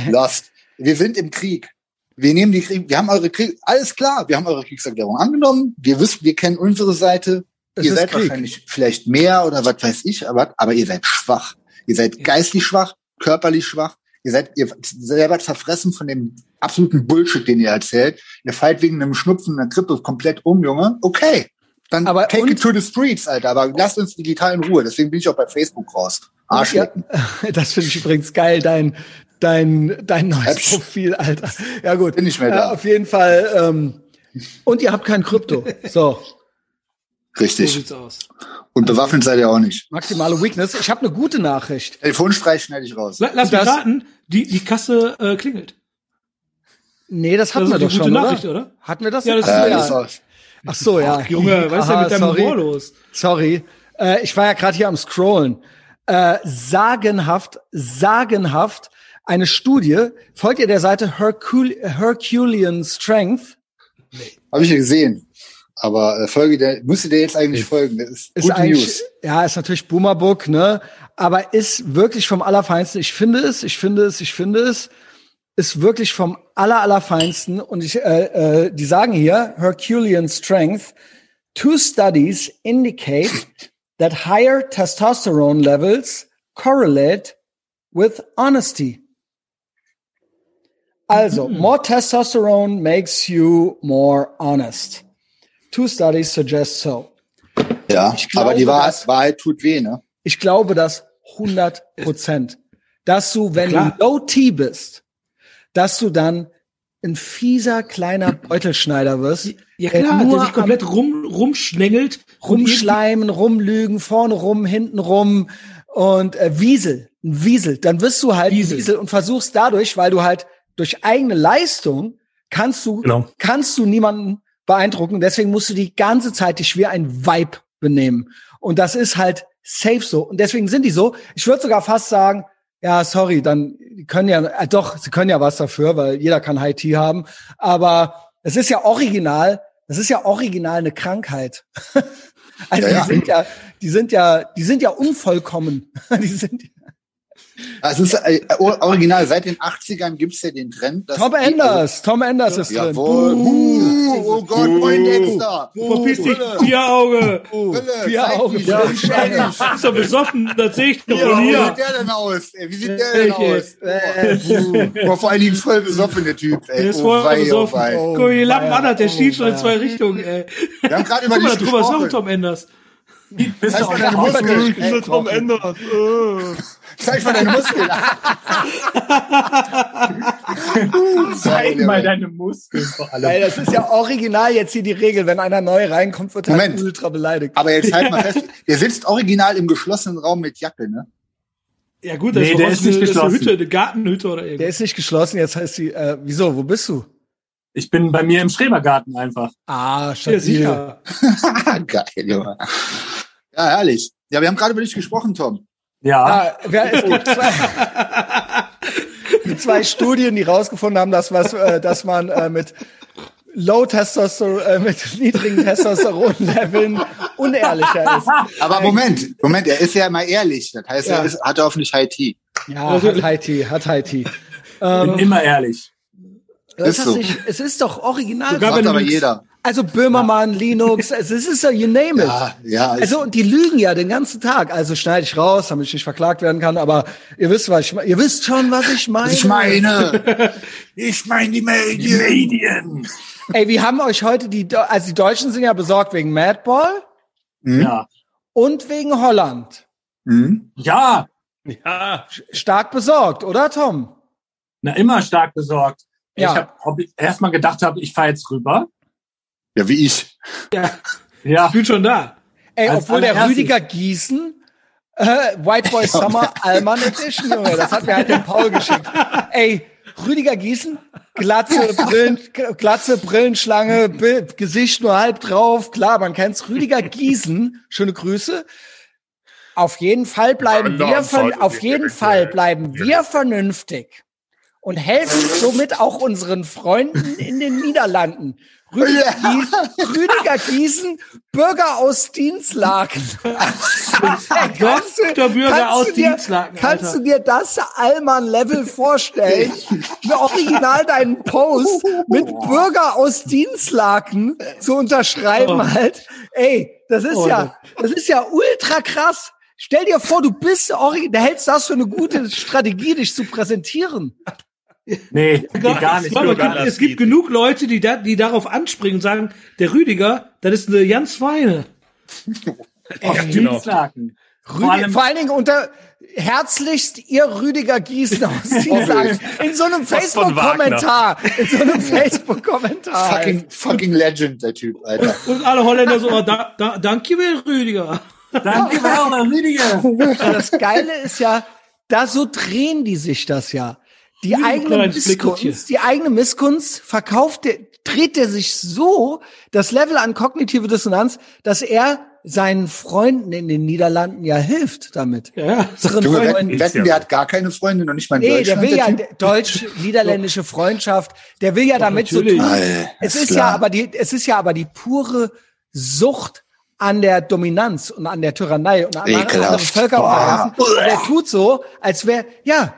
Lost wir sind im Krieg. Wir nehmen die Krieg, wir haben eure Krieg, alles klar, wir haben eure Kriegserklärung angenommen. Wir wissen, wir kennen unsere Seite. Es ihr seid Krieg. wahrscheinlich vielleicht mehr oder was weiß ich, aber, aber ihr seid schwach. Ihr seid geistlich schwach, körperlich schwach. Ihr seid, ihr selber verfressen von dem absoluten Bullshit, den ihr erzählt. Ihr fallt wegen einem Schnupfen, einer Grippe komplett um, Junge. Okay. Dann aber take it to the streets, Alter. Aber lasst uns digital in Ruhe. Deswegen bin ich auch bei Facebook raus. Arschlecken. Ja, das finde ich übrigens geil, dein, dein, dein neues Äpsch. Profil, Alter. Ja gut. Bin ich mehr da. Äh, auf jeden Fall. Ähm, und ihr habt kein Krypto. So. Richtig. So sieht's aus. Und bewaffnet seid ihr auch nicht. Maximale Weakness. Ich habe eine gute Nachricht. Telefonstreich schneide ich raus. Lass mich raten, die, die Kasse äh, klingelt. Nee, das hatten das wir doch schon, Nachricht, oder? Hatten wir das? Ja, das äh, ist ja. Ach so, ja. Ach, Junge, was ist denn mit deinem sorry. Humor los? Sorry. Äh, ich war ja gerade hier am Scrollen. Äh, sagenhaft, sagenhaft eine Studie. Folgt ihr der Seite Hercul Herculean Strength? Nee. Habe ich ja gesehen. Aber äh, Folge der müsste der jetzt eigentlich folgen. Das ist, ist gute News. Ja, ist natürlich Boomerbook, ne? Aber ist wirklich vom Allerfeinsten. Ich finde es, ich finde es, ich finde es ist wirklich vom aller, allerfeinsten. Und ich, äh, äh, die sagen hier, Herculean Strength, two studies indicate that higher testosterone levels correlate with honesty. Also, mm. more testosterone makes you more honest. Two studies suggest so. Ja, glaube, aber die Wahrheit, dass, Wahrheit tut weh, ne? Ich glaube das 100 Prozent. Dass du, wenn ja, du Low T bist, dass du dann ein fieser kleiner Beutelschneider wirst. Ja klar, der, nur der sich komplett rum, rumschlängelt. Rumschleimen, rumlügen, vorne rum, hinten rum und äh, Wiesel, ein Wiesel. Dann wirst du halt Wiesel. Wiesel und versuchst dadurch, weil du halt durch eigene Leistung kannst du, genau. kannst du niemanden beeindrucken. Deswegen musst du die ganze Zeit dich wie ein Vibe benehmen. Und das ist halt safe so. Und deswegen sind die so. Ich würde sogar fast sagen, ja, sorry, dann können ja, äh, doch, sie können ja was dafür, weil jeder kann High Tea haben. Aber es ist ja original, es ist ja original eine Krankheit. also ja, ja. die sind ja, die sind ja, die sind ja unvollkommen. die sind es ist äh, original, seit den 80ern gibt's ja den Trend. Dass Tom Enders, Tom Enders ist drin. Jawohl. Uh, oh Gott, mein Dexter. Verpiss dich, vier Auge. Vier Auge. Ja, ist doch besoffen, das sehe ich doch von hier. Wie sieht der denn aus? Wie sieht der denn aus? Äh, Boah, vor allen Dingen voll besoffen, der Typ. Ey. Der ist voll oh, besoffen. Oh, Guck mal, die Lappen an hat, der schießt schon in zwei Richtungen, ey. Wir haben gerade über die drüber ist Tom Enders. Bist du auch deine Muskeln? Tom Enders. Zeig mal deine Muskeln. Zeig mal deine Muskeln vor allem. Weil das ist ja original jetzt hier die Regel. Wenn einer neu reinkommt, wird er halt ultra beleidigt. Aber jetzt halt mal fest, der sitzt original im geschlossenen Raum mit Jacke, ne? Ja gut, das nee, ist, der ist nicht eine, geschlossen. Hütte, eine Gartenhütte oder irgendwas. Der ist nicht geschlossen, jetzt heißt sie, äh, wieso, wo bist du? Ich bin bei mir im Schrebergarten einfach. Ah, stabil. Ja, sicher. Geil, Junge. Ja, herrlich. Ja, wir haben gerade über dich gesprochen, Tom. Ja. ja es gibt zwei, zwei Studien, die rausgefunden haben, dass was, äh, dass man äh, mit Low Testosteron, äh, mit niedrigen Testosteronleveln unehrlicher ist. Aber Moment, Moment, er ist ja mal ehrlich. Das heißt, ja. er ist, hat hoffentlich High Tea. Ja, hat High Tea, hat High Tea. Ähm, bin immer ehrlich. Ist so. Nicht, es ist doch original. Sogar wenn aber jeder. Also Böhmermann, ja. Linux, es ist ja you name it. Ja, ja. Also die lügen ja den ganzen Tag. Also schneide ich raus, damit ich nicht verklagt werden kann. Aber ihr wisst was ich meine. Ihr wisst schon, was ich meine. Ich meine, ich meine die Medien. Die Medien. Ey, wir haben euch heute die, also die Deutschen sind ja besorgt wegen Madball. Mhm. Ja. Und wegen Holland. Mhm. Ja. Ja. Stark besorgt, oder Tom? Na, immer stark besorgt. Ja. Ich habe erstmal gedacht habe, ich fahre jetzt rüber. Ja, wie ich. Ja, ja. ich bin schon da. Ey, Als obwohl der Rüdiger Gießen äh, White Boy Summer Allman Edition, Junge, das hat mir halt der Paul geschickt. Ey, Rüdiger Gießen, Glatze, Brillen, Glatze, Brillenschlange, Bild, Gesicht nur halb drauf. Klar, man kennt's. Rüdiger Gießen, schöne Grüße. Auf jeden Fall bleiben wir, auf jeden Fall bleiben wir vernünftig und helfen somit auch unseren Freunden in den Niederlanden. Rüdiger, Gießen, Rüdiger Gießen, Bürger aus Dienstlaken. kannst du, der Bürger aus dir, Dienstlaken. Alter. Kannst du dir das Allmann-Level vorstellen? Original deinen Post mit Bürger aus Dienstlaken zu unterschreiben oh. halt. Ey, das ist oh, ja, das ist ja ultra krass. Stell dir vor, du bist original, hältst das für eine gute Strategie, dich zu präsentieren. Nee, gar, gar nicht. Glaube, kann, es gibt genug Leute, die, da, die darauf anspringen und sagen, der Rüdiger, das ist eine ganz feine. Ach, genau. Vor, allem, vor allen Dingen unter herzlichst ihr Rüdiger Gießen aus. In so einem Facebook-Kommentar. In so einem Facebook-Kommentar. Fucking, fucking Legend, der Typ, Alter. Und, und alle Holländer so, oh, da, da, danke Rüdiger. Danke Rüdiger. Das Geile ist ja, da so drehen die sich das ja. Die eigene Misskunst, die eigene Misskunst verkauft der, dreht er sich so das Level an kognitive Dissonanz, dass er seinen Freunden in den Niederlanden ja hilft damit. Ja, Junge, wetten, wetten, der hat gar keine Freunde, noch nicht mal in nee, Deutschland. der will ja deutsch-niederländische Freundschaft, der will ja damit so tun. es ist ja aber die, es ist ja aber die pure Sucht an der Dominanz und an der Tyrannei und an anderen Völkerverhältnissen. Der tut so, als wäre, ja,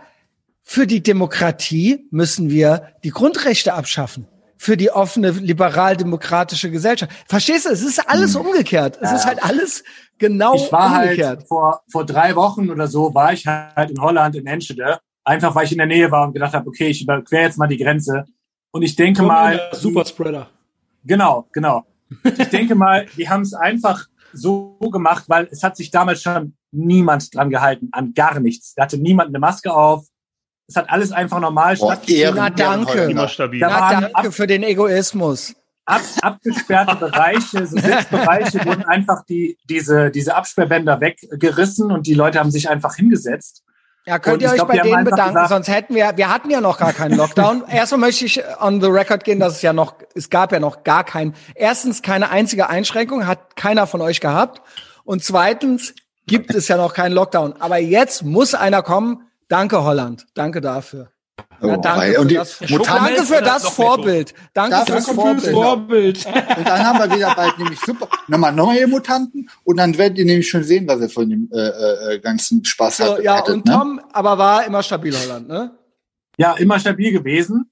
für die Demokratie müssen wir die Grundrechte abschaffen für die offene liberal-demokratische Gesellschaft. Verstehst du? Es ist alles hm. umgekehrt. Es ja. ist halt alles genau ich war halt umgekehrt. Halt vor, vor drei Wochen oder so war ich halt in Holland, in Enschede. Einfach, weil ich in der Nähe war und gedacht habe, okay, ich überquere jetzt mal die Grenze. Und ich denke Komm mal. Superspreader. Genau, genau. Ich denke mal, die haben es einfach so gemacht, weil es hat sich damals schon niemand dran gehalten, an gar nichts. Da hatte niemand eine Maske auf. Es hat alles einfach normal stattgefunden. Na danke. Immer stabil. Na danke für den Egoismus. Ab, abgesperrte Bereiche, so Sitzbereiche, wurden einfach die, diese, diese Absperrbänder weggerissen und die Leute haben sich einfach hingesetzt. Ja, könnt ihr euch glaub, bei denen bedanken, gesagt, sonst hätten wir, wir hatten ja noch gar keinen Lockdown. Erstmal möchte ich on the record gehen, dass es ja noch, es gab ja noch gar keinen, erstens keine einzige Einschränkung, hat keiner von euch gehabt. Und zweitens gibt es ja noch keinen Lockdown. Aber jetzt muss einer kommen, Danke, Holland. Danke dafür. Ja, oh, danke, für das, danke für das Vorbild. Danke Dafür fürs Vorbild. Vorbild. Und dann haben wir wieder bald nämlich super nochmal neue Mutanten und dann werdet ihr nämlich schon sehen, was ihr von dem äh, äh, ganzen Spaß so, hat. Ja, hattet, und ne? Tom aber war immer stabil Holland, ne? Ja, immer stabil gewesen.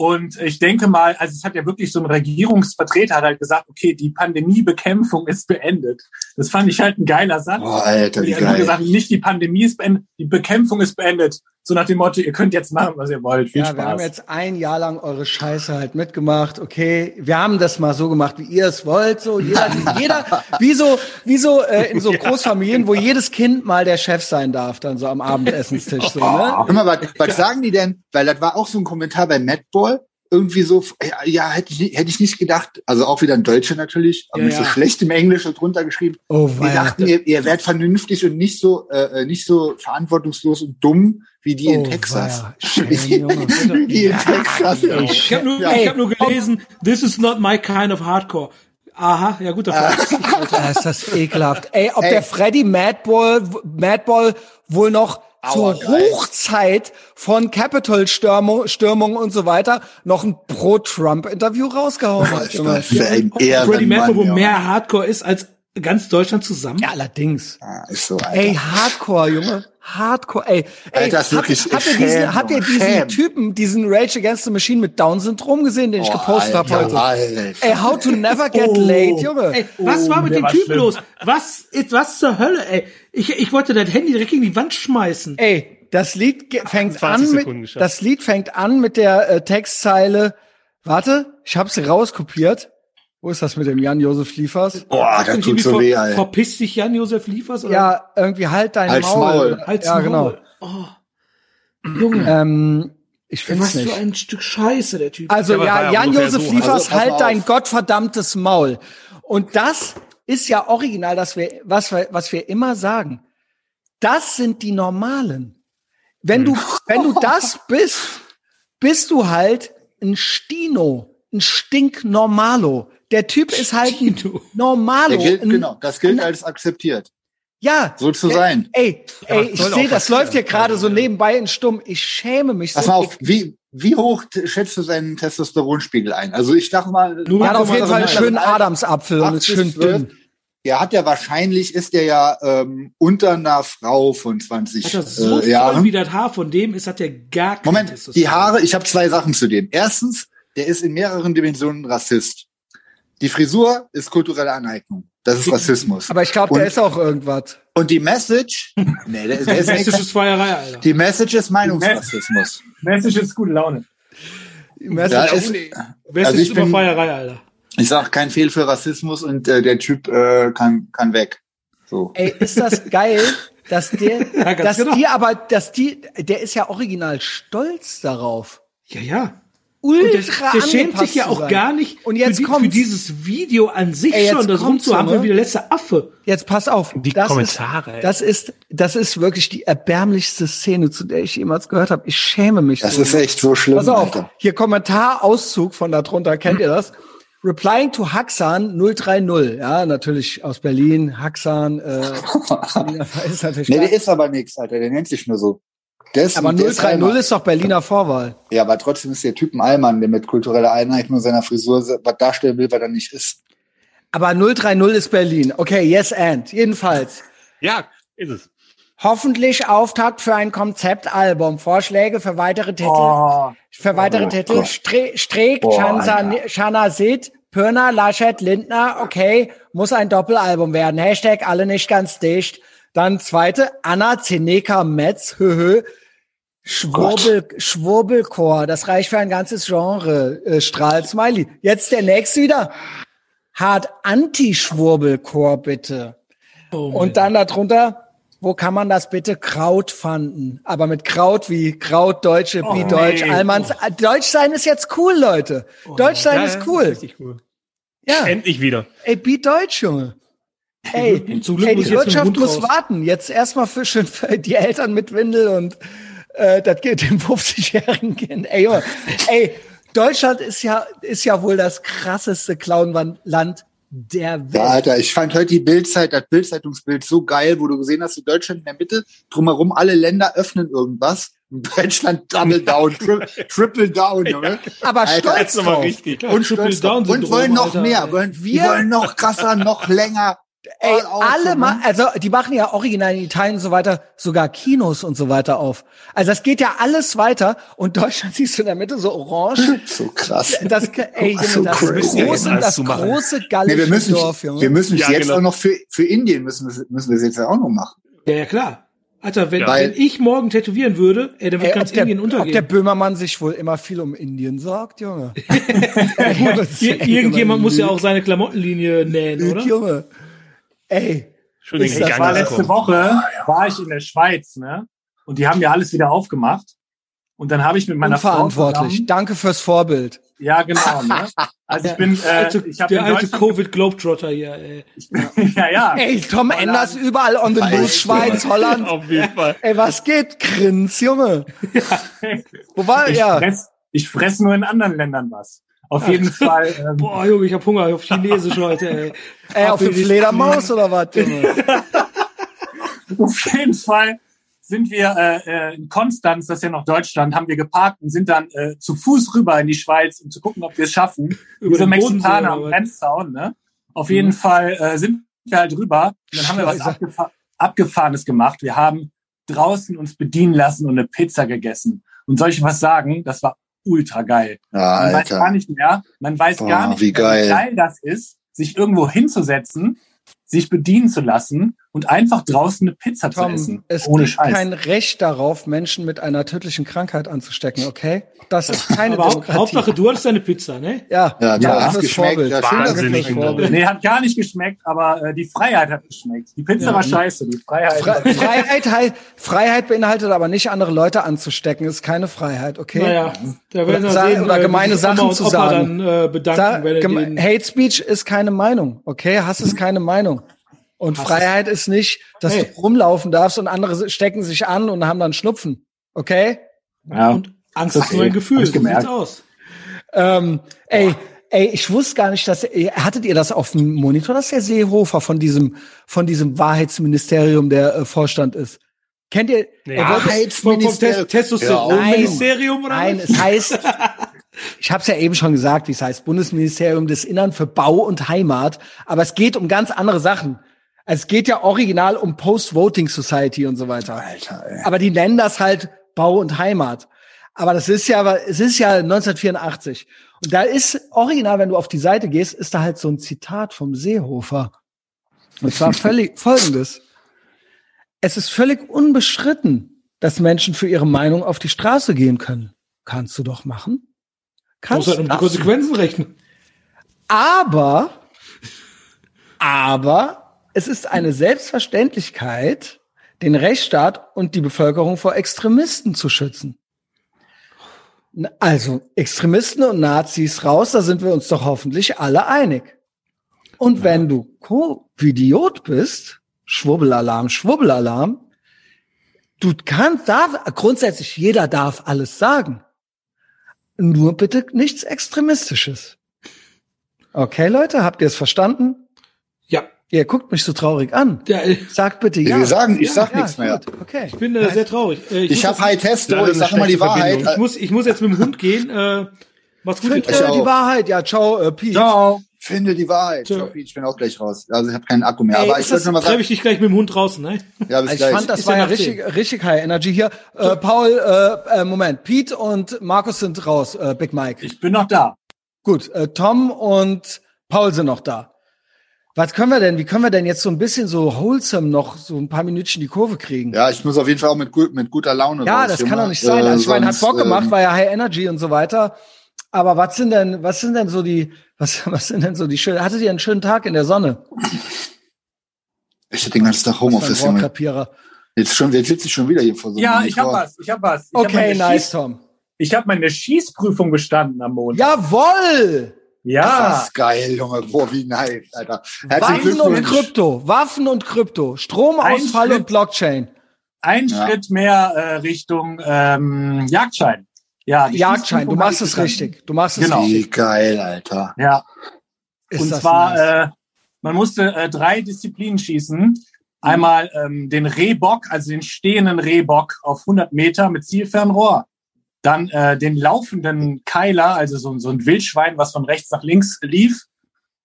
Und ich denke mal, also es hat ja wirklich so ein Regierungsvertreter hat halt gesagt, okay, die Pandemiebekämpfung ist beendet. Das fand ich halt ein geiler Satz. Oh, Alter, wie geil. gesagt, nicht die Pandemie ist beendet, die Bekämpfung ist beendet. So nach dem Motto, ihr könnt jetzt machen, was ihr wollt. Viel ja, Spaß. wir haben jetzt ein Jahr lang eure Scheiße halt mitgemacht. Okay, wir haben das mal so gemacht, wie ihr es wollt. So jeder, jeder, wie so, wie so äh, in so Großfamilien, wo jedes Kind mal der Chef sein darf, dann so am Abendessenstisch. So, ne? Hör mal, was, was sagen die denn? Weil das war auch so ein Kommentar bei Madball irgendwie so, ja, hätte ich, hätte ich nicht gedacht, also auch wieder ein Deutscher natürlich, aber ja, mit ja. so schlechtem Englisch drunter geschrieben. Oh, die dachten, ihr, ihr werdet vernünftig und nicht so, äh, nicht so verantwortungslos und dumm wie die oh, in Texas. wie die, wie die in Texas. Ich habe nur, ja. hab nur gelesen, this is not my kind of hardcore. Aha, ja gut, dafür. Ah, ist das ekelhaft. Ey, ob Ey. der Freddy Madball, Madball wohl noch zur Hochzeit von Capitol-Stürmung Stürmung und so weiter noch ein Pro-Trump-Interview rausgehauen hat. Freddie Mercury, wo mehr Hardcore ist als ganz Deutschland zusammen? Ja, allerdings. Ah, ist so, Alter. Ey, Hardcore, Junge. Hardcore, ey. ey Alter, ist wirklich habt, habt ihr diesen, habt ihr diesen Schäm. Typen, diesen Rage Against the Machine mit Down-Syndrom gesehen, den ich oh, gepostet habe heute? Alter. Ey, how to never get oh. late, Junge. Ey, was war mit dem Typen schlimm. los? Was, was zur Hölle, ey? Ich, ich wollte das Handy direkt gegen die Wand schmeißen. Ey, das Lied fängt an mit, das Lied fängt an mit der äh, Textzeile, warte, ich hab's rauskopiert. Wo ist das mit dem Jan-Josef Liefers? Boah, das tut so weh, ey. Verpiss dich Jan-Josef Liefers? Oder? Ja, irgendwie halt dein Halt's Maul. Maul. Halt's ja, genau. Oh. Junge. Ähm, ich finde Was nicht. für ein Stück Scheiße, der Typ. Also ja, Jan-Josef so. Liefers, also, halt dein gottverdammtes Maul. Und das ist ja original, dass wir, was wir, was wir immer sagen. Das sind die Normalen. Wenn du, wenn du das bist, bist du halt ein Stino, ein Stinknormalo. Der Typ ist halt ein Normalo. Gilt, genau, das gilt als akzeptiert. Ja. So zu sein. Ey, ey, ja, ich sehe, das läuft hier gerade so nebenbei in Stumm. Ich schäme mich Pass so. Pass auf, wie, wie hoch schätzt du seinen Testosteronspiegel ein? Also ich dachte mal. Du hast auf jeden Fall einen schönen Adamsapfel und ist schön dünn. Er hat ja wahrscheinlich, ist er ja ähm, unter einer Frau von 20 hat er so äh, Jahren. wie das Haar von dem ist, hat er gar kein Moment, die Haare, ich habe zwei Sachen zu dem. Erstens, der ist in mehreren Dimensionen Rassist. Die Frisur ist kulturelle Aneignung. Das ist Rassismus. Aber ich glaube, der ist auch irgendwas. Und die Message, nee, der, der ist Message ist Feierei, Alter. Die Message ist Meinungsrassismus. Message ist gute Laune. Die Message ist, Message also ist immer Feierei, Alter. Ich sag kein Fehl für Rassismus und äh, der Typ äh, kann kann weg. So. Ey, ist das geil, dass der, ja, dass genau. die aber, dass die, der ist ja original stolz darauf. Ja, ja ultra der, der schämt sich ja auch gar nicht und jetzt für, die, für dieses Video an sich Ey, schon, das rumzuhaben ne? wie der letzte Affe. Jetzt pass auf. Die das Kommentare. Ist, das ist, das ist wirklich die erbärmlichste Szene, zu der ich jemals gehört habe. Ich schäme mich. Das so. ist echt so schlimm. Pass auf. Alter. Hier Kommentarauszug von da drunter. Kennt ihr das? Replying to Haxan 030, ja, natürlich aus Berlin, Haxan, äh, ist natürlich Nee, der ist aber nichts, Alter, der nennt sich nur so. Des, aber 030 ist doch Berliner Vorwahl. Ja, aber trotzdem ist der Typ ein Allmann, der mit kultureller Einheit nur seiner Frisur was darstellen will, was er nicht ist. Aber 030 ist Berlin. Okay, yes and. Jedenfalls. Ja, ist es. Hoffentlich Auftakt für ein Konzeptalbum. Vorschläge für weitere Titel. Oh. Für weitere oh, Titel. Stre Streeck, Shana Sid, Pirna, Laschet, Lindner. Okay, muss ein Doppelalbum werden. Hashtag alle nicht ganz dicht. Dann zweite, Anna Zeneka Metz, höhö, Schwurbel, Schwurbelchor, das reicht für ein ganzes Genre. Äh, Strahl Smiley. Jetzt der nächste wieder. Hart Anti-Schwurbelchor, bitte. Oh Und dann darunter, wo kann man das bitte Kraut fanden? Aber mit Kraut wie Kraut, Deutsche, oh, wie Deutsch, nee. Allmanns. Oh. Deutsch sein ist jetzt cool, Leute. Oh, Deutsch sein ja, ist cool. Ist cool. Ja. Endlich wieder. Ey, be Deutsch, Junge. Ey, ey die Wirtschaft muss warten. Jetzt erstmal für, schön für die Eltern mit Windel und äh, das geht dem 50-jährigen Kind. Ey, Junge, ey, Deutschland ist ja, ist ja wohl das krasseste Clownland der Welt. Ja, Alter, ich fand heute die Bildzeit, das Bildzeitungsbild so geil, wo du gesehen hast, in Deutschland in der Mitte, drumherum alle Länder öffnen irgendwas. Deutschland Double Down, tri Triple Down, Junge. Aber Alter, stolz drauf. Richtig. Und, Triple Down und wollen noch Alter, mehr, wollen, wir wollen noch krasser, noch länger. Ey, alle ne? also die machen ja original in Italien und so weiter sogar Kinos und so weiter auf. Also das geht ja alles weiter und Deutschland siehst du in der Mitte so orange. so krass. Das, ey, so das große, das große gallische nee, wir müssen, Dorf, Junge. Wir müssen es ja, jetzt genau. auch noch für, für Indien müssen wir, müssen wir es jetzt auch noch machen. Ja, ja klar. Alter, wenn, ja. wenn ich morgen tätowieren würde, ey, dann würde ganz Indien der, untergehen. Ob der Böhmermann sich wohl immer viel um Indien sorgt, Junge. Irgendjemand muss ja auch seine Klamottenlinie nähen, oder? Junge. Ey. Entschuldigung, das war letzte Woche, war ich in der Schweiz, ne? Und die haben ja alles wieder aufgemacht. Und dann habe ich mit meiner Verantwortlich. Frau Danke fürs Vorbild. Ja, genau. Ne? Also ich bin, äh, ich habe der alte Covid Globetrotter hier. Ey. ja, ja. Ey, Tom Holland. Enders überall on the loose, Schweiz, Holland. Auf jeden Fall. Ey, was geht, Grins, Junge? Ja. Wo war ich ja? Fress, ich fress nur in anderen Ländern was. Auf jeden Fall. Ähm, Boah, Junge, ich hab Hunger auf Chinesisch heute, ey. Ey, auf die Fledermaus oder was, Junge? auf jeden Fall sind wir äh, äh, in Konstanz, das ist ja noch Deutschland, haben wir geparkt und sind dann äh, zu Fuß rüber in die Schweiz, um zu gucken, ob wir es schaffen. Über Diese Mexikaner am Grenzzaun, ne? Auf mhm. jeden Fall äh, sind wir halt rüber. Und dann haben wir was abgefahr Abgefahrenes gemacht. Wir haben draußen uns bedienen lassen und eine Pizza gegessen. Und soll ich was sagen? Das war ultra geil. Ja, man weiß gar nicht mehr, man weiß Boah, gar nicht, wie geil. wie geil das ist, sich irgendwo hinzusetzen, sich bedienen zu lassen und einfach draußen eine Pizza Tom, zu essen. Es ohne gibt Scheiß. kein Recht darauf, Menschen mit einer tödlichen Krankheit anzustecken, okay? Das ist keine Aber Demokratie. Hauptsache, du hattest deine Pizza, ne? Ja, ja, ja hat geschmeckt. Ja, Wahnsinnig Vorbild. Nee, hat gar nicht geschmeckt, aber äh, die Freiheit hat geschmeckt. Die Pizza ja. war scheiße, die Freiheit. Fre Freiheit, Freiheit beinhaltet aber nicht, andere Leute anzustecken, ist keine Freiheit, okay? Naja, da werden wir sehen, oder äh, gemeine Sachen zu sagen. Dann, äh, bedanken, Sa wenn Hate Speech ist keine Meinung, okay? Hass ist keine Meinung. Und Hass Freiheit ist nicht, dass hey. du rumlaufen darfst und andere stecken sich an und haben dann Schnupfen, okay? Ja. Und Angst ist nur ein Gefühl, so sieht's aus. Ähm, ey, ey, ich wusste gar nicht, dass hattet ihr das auf dem Monitor, dass der Seehofer von diesem von diesem Wahrheitsministerium der äh, Vorstand ist? Kennt ihr nee. Wahrheitsministerium? Testosteronministerium oder Nein, es heißt Ich habe es ja eben schon gesagt, wie es heißt, Bundesministerium des Innern für Bau und Heimat, aber es geht um ganz andere Sachen. Es geht ja original um Post-Voting Society und so weiter. Alter, ey. Aber die nennen das halt Bau und Heimat. Aber das ist ja, es ist ja 1984. Und da ist original, wenn du auf die Seite gehst, ist da halt so ein Zitat vom Seehofer. Und zwar völlig folgendes. Es ist völlig unbestritten, dass Menschen für ihre Meinung auf die Straße gehen können. Kannst du doch machen. Kannst du halt um die Konsequenzen rechnen. Aber, aber es ist eine Selbstverständlichkeit, den Rechtsstaat und die Bevölkerung vor Extremisten zu schützen. Also Extremisten und Nazis raus, da sind wir uns doch hoffentlich alle einig. Und wenn du Co-Idiot bist, Schwubbelalarm, Schwubbelalarm, du kannst, darf, grundsätzlich jeder darf alles sagen. Nur bitte nichts Extremistisches. Okay, Leute, habt ihr es verstanden? Ja. Ihr guckt mich so traurig an. Ja, Sagt bitte ja. Wir sagen, ich ja, sag ja, nichts mehr. Gut, okay. Ich bin äh, sehr traurig. Äh, Ich, ich habe High Testo, ich sag immer die Wahrheit. Ich muss, ich muss jetzt mit dem Hund gehen. Äh, mach's gut. Find, ihr äh, drei. die Wahrheit, ja, ciao, äh, Pete. Ciao. Finde die Wahrheit. Tschö. Ciao, Pete, Ich bin auch gleich raus. Also ich habe keinen Akku mehr. Ey, Aber ich wollte das- noch mal Treffe sagen. ich dich gleich mit dem Hund draußen, ne? Ja, bis Ich gleich. fand, das Ist war ja richtig, richtig High Energy hier. Äh, Paul, äh, äh, Moment, Pete und Markus sind raus, äh, Big Mike. Ich bin noch da. Gut, äh, Tom und Paul sind noch da. Was können wir denn, wie können wir denn jetzt so ein bisschen so wholesome noch so ein paar Minütchen die Kurve kriegen? ja, ich muss auf jeden Fall auch mit, gut, mit guter Laune Ja, das kann doch nicht sein. Äh, Also ich meine, hat Bock gemacht, ähm, war ja High Energy und so weiter. Aber was sind denn, was sind denn so die, was, was sind denn so die schönen, hattet ihr einen schönen Tag in der Sonne? Ich hatte den ganzen Tag Homeoffice. Rohrkrepierer. Jetzt schon, jetzt sitze ich schon wieder hier vor so einem Ja, ich habe Monitor. was. Ich habe was. Ich hab Okay, meine nice, Schieß- Tom. Ich habe meine Schießprüfung bestanden am Montag. Jawoll! Ja. Das ist geil, Junge. Boah, wie nice, Alter. Herzlichen Waffen und. Krypto, Waffen und Krypto, Stromausfall Schritt. und Blockchain. Ein Ja. Schritt mehr äh, Richtung ähm, Jagdschein. Ja, Jagdschein, du machst es richtig. Du machst es Genau. richtig. Wie geil, Alter. Ja. Ist und zwar, nice. äh, man musste äh, drei Disziplinen schießen. Einmal ähm, den Rehbock, also den stehenden Rehbock auf 100 Meter mit Zielfernrohr. Dann äh, den laufenden Keiler, also so, so ein Wildschwein, was von rechts nach links lief,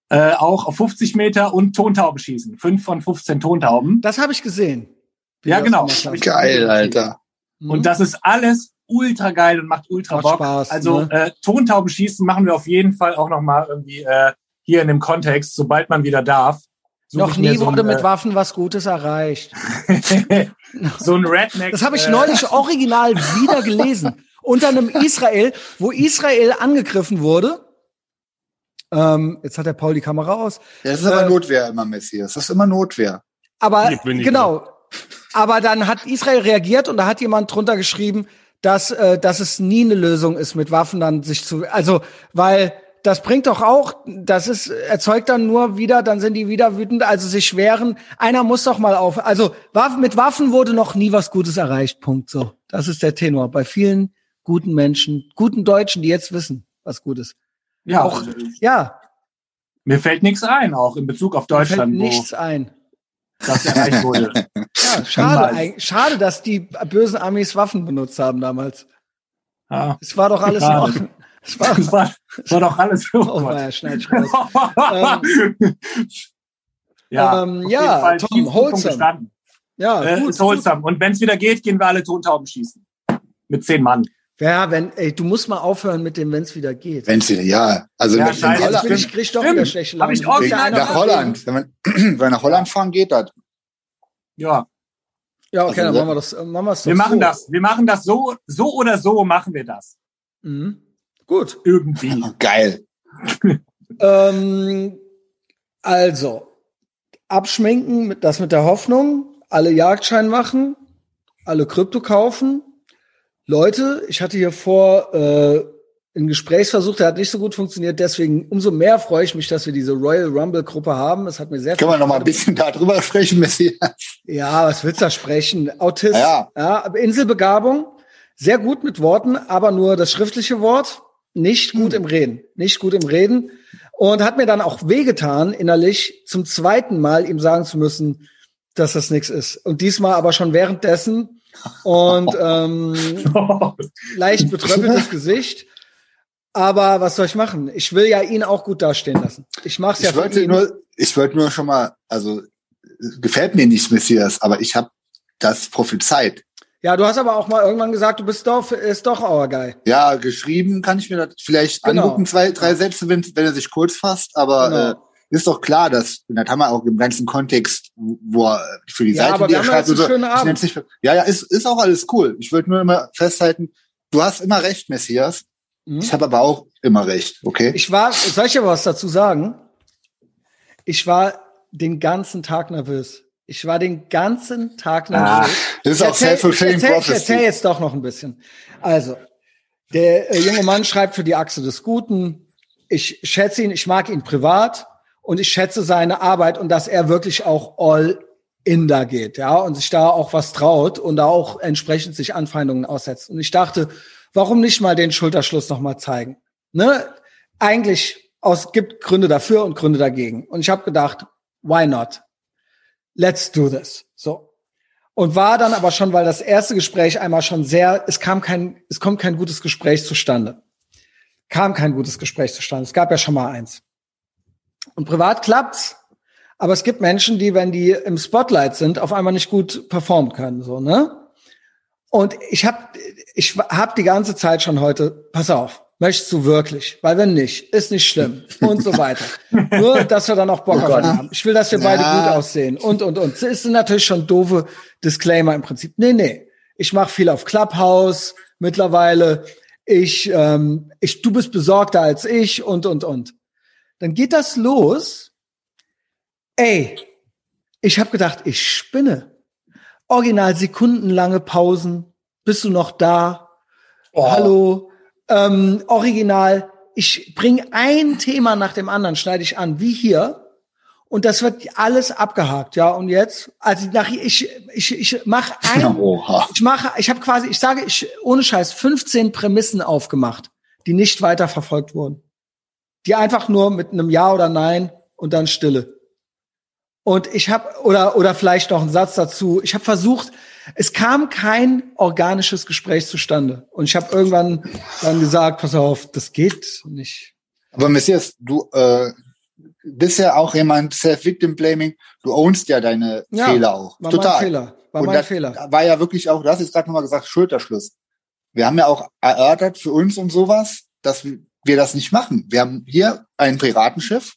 äh, auch auf 50 Meter und Tontauben schießen. Fünf von 15 Tontauben. Das habe ich gesehen. Ja, genau. Geil, Alter. Mhm. Und das ist alles ultra geil und macht ultra Macht Bock. Spaß, also ne? äh, Tontauben schießen machen wir auf jeden Fall auch noch mal irgendwie äh, hier in dem Kontext, sobald man wieder darf. Noch nie so wurde ein, mit Waffen was Gutes erreicht. äh, so ein Redneck. Das habe ich äh, neulich original wieder gelesen. Unter einem Israel, wo Israel angegriffen wurde. Ähm, jetzt hat der Paul die Kamera aus. Ja, das ist aber Äh, Notwehr immer, Messias. Das ist immer Notwehr. Aber genau. Aber dann hat Israel reagiert und da hat jemand drunter geschrieben, dass, äh, dass es nie eine Lösung ist, mit Waffen dann sich zu. Also, weil das bringt doch auch, das ist, erzeugt dann nur wieder, dann sind die wieder wütend, also sich wehren. Einer muss doch mal auf. Also Waffen, mit Waffen wurde noch nie was Gutes erreicht. Punkt. So. Das ist der Tenor. Bei vielen guten Menschen, guten Deutschen, die jetzt wissen, was gut ist. ja, auch- Ja, mir fällt nichts ein, auch in Bezug auf mir fällt Deutschland, wo nichts ein. das erreicht wurde. Ja, schade, schade, dass die bösen Amis Waffen benutzt haben damals. Ja. Es war doch alles in. Ordnung. Es war, Das war, das war doch alles so. oh, war ja, schneid ich raus. ja, Ähm, auf ja, jeden Fall Tom, wholesome. Ja, Äh, gut, ist wholesome. Und wenn es wieder geht, gehen wir alle Tontauben schießen. Mit zehn Mann. Ja, wenn, ey, du musst mal aufhören mit dem, wenn es wieder geht. Wenn's wieder, ja. Also Ja, mit, scheiße. in Jetzt Holland, bin ich, krieg doch Stimmt. wieder schlechte Hab Laune. ich ja einer nach Holland. Wenn man, wenn wir nach Holland fahren, geht das. Ja. Ja, okay, Also, dann machen wir das, machen wir es doch wir machen so. das. Wir machen das so, so oder so machen wir das. Mhm. Gut. Irgendwie. Geil. Ähm, also, abschminken, mit- das mit der Hoffnung, alle Jagdschein machen, alle Krypto kaufen. Leute, ich hatte hier vor äh, einen Gesprächsversuch, der hat nicht so gut funktioniert, deswegen umso mehr freue ich mich, dass wir diese Royal Rumble Gruppe haben. Es hat mir sehr Können wir noch mal ein bisschen darüber sprechen, Messias? Ja, was willst du da sprechen? Autist, Ja. ja, Inselbegabung, sehr gut mit Worten, aber nur das schriftliche Wort, nicht gut im Reden, nicht gut im Reden. Und hat mir dann auch wehgetan, innerlich zum zweiten Mal ihm sagen zu müssen, dass das nichts ist. Und diesmal aber schon währenddessen und ähm, leicht betröppeltes Gesicht. Aber was soll ich machen? Ich will ja ihn auch gut dastehen lassen. Ich mach's ja Ich für wollte ihn. nur, ich wollte nur schon mal, also gefällt mir nicht, Messias, aber ich habe das prophezeit. Ja, du hast aber auch mal irgendwann gesagt, du bist doch, ist doch our guy. Ja, geschrieben kann ich mir das vielleicht Genau. angucken, zwei, drei Sätze, wenn, wenn er sich kurz fasst, aber Genau. äh, ist doch klar, dass, und das haben wir auch im ganzen Kontext, wo er für die Ja, Seite, die er schreibt, ich nicht, ja, ja, ist, ist auch alles cool. Ich wollte nur immer festhalten, du hast immer recht, Messias. Mhm. Ich habe aber auch immer recht, okay? Ich war, soll ich aber was dazu sagen? Ich war den ganzen Tag nervös. Ich war den ganzen Tag nervös. Ah, das ist auch self-fulfilling prophecy. Ich erzähl jetzt doch noch ein bisschen. Also, der äh, junge Mann schreibt für die Achse des Guten. Ich schätze ihn, ich mag ihn privat und ich schätze seine Arbeit und dass er wirklich auch all in da geht, ja, und sich da auch was traut und da auch entsprechend sich Anfeindungen aussetzt. Und ich dachte, warum nicht mal den Schulterschluss noch mal zeigen? Ne? Eigentlich aus gibt Gründe dafür und Gründe dagegen. Und ich habe gedacht, why not? Let's do this. So. Und war dann aber schon, weil das erste Gespräch einmal schon sehr, es kam kein, es kommt kein gutes Gespräch zustande. Kam kein gutes Gespräch zustande. Es gab ja schon mal eins. Und privat klappt's, aber es gibt Menschen, die, wenn die im Spotlight sind, auf einmal nicht gut performen können, so, ne? Und ich habe ich hab die ganze Zeit schon heute, pass auf, möchtest du wirklich? Weil wenn nicht, ist nicht schlimm und so weiter. Nur, dass wir dann auch Bock oh auf haben. Ich will, dass wir beide gut aussehen und, und, und. Das ist natürlich schon doofe Disclaimer im Prinzip. Nee, nee. Ich mache viel auf Clubhouse mittlerweile. Ich, ähm, ich, du bist besorgter als ich und, und, und. Dann geht das los Ey, ich habe gedacht, ich spinne. Original sekundenlange Pausen. Bist du noch da? Oh. Hallo. Ähm, original. Ich bring ein Thema nach dem anderen, schneide ich an, wie hier. Und das wird alles abgehakt, ja. Und jetzt, also nach ich ich ich mache ein, Oha. ich mache, ich habe quasi, ich sage, ich ohne Scheiß 15 Prämissen aufgemacht, die nicht weiter verfolgt wurden, die einfach nur mit einem Ja oder Nein und dann Stille. Und ich habe oder oder vielleicht noch ein Satz dazu. Ich habe versucht, es kam kein organisches Gespräch zustande. Und ich habe irgendwann dann gesagt, pass auf, das geht nicht. Aber Messias, du äh, bist ja auch jemand Self-Victim-Blaming. Du ownst ja deine ja, Fehler auch. War Total. Mein Fehler. War Und mein das Fehler. War ja wirklich auch, du hast jetzt gerade nochmal gesagt, Schulterschluss. Wir haben ja auch erörtert für uns und sowas, dass wir das nicht machen. Wir haben hier ein Piratenschiff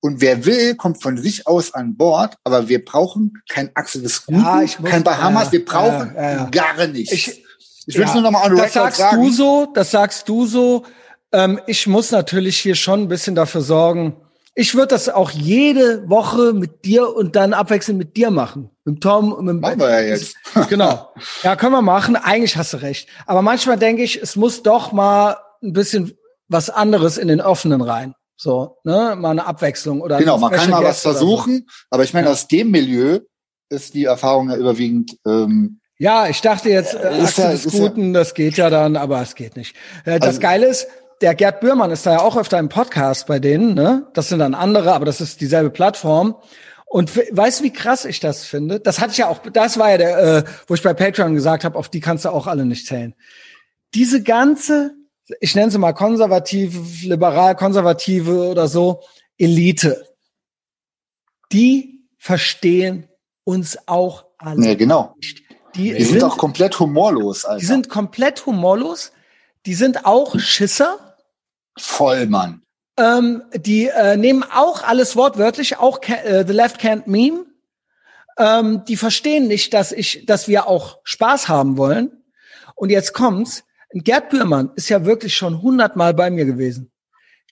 und wer will, kommt von sich aus an Bord, aber wir brauchen kein Axel des Guten, ja, muss, kein Bahamas, wir brauchen ja, gar nichts. Ich, ich will es nur noch mal on Das sagst sagen. du so, das sagst du so. Ähm, ich muss natürlich hier schon ein bisschen dafür sorgen. Ich würde das auch jede Woche mit dir und dann abwechselnd mit dir machen. Mit Tom und mit Machen wir ja jetzt. genau. Ja, können wir machen. Eigentlich hast du recht. Aber manchmal denke ich, es muss doch mal ein bisschen was anderes in den offenen rein. So, ne, mal eine Abwechslung oder Genau, man kann mal was versuchen, so. aber ich meine, ja. aus dem Milieu ist die Erfahrung ja überwiegend ähm, ja, ich dachte jetzt, äh, ist ja, des Guten, ja, das geht ja dann, aber es geht nicht. Äh, das also, Geile ist, der Gerd Bührmann ist da ja auch öfter im Podcast bei denen, ne? Das sind dann andere, aber das ist dieselbe Plattform. Und weißt du, wie krass ich das finde? Das hatte ich ja auch, das war ja der, äh, wo ich bei Patreon gesagt habe, auf die kannst du auch alle nicht zählen. Diese ganze ich nenne sie mal konservative, liberal konservative oder so, Elite, die verstehen uns auch alle. Ja, genau. Nicht. Die, die sind, sind auch komplett humorlos. Alter. Die sind komplett humorlos. Die sind auch Schisser. Voll, Mann. Ähm, die äh, nehmen auch alles wortwörtlich, auch äh, The Left Can't Meme. Ähm, die verstehen nicht, dass ich, dass wir auch Spaß haben wollen. Und jetzt kommt's. Gerd Bührmann ist ja wirklich schon hundertmal bei mir gewesen.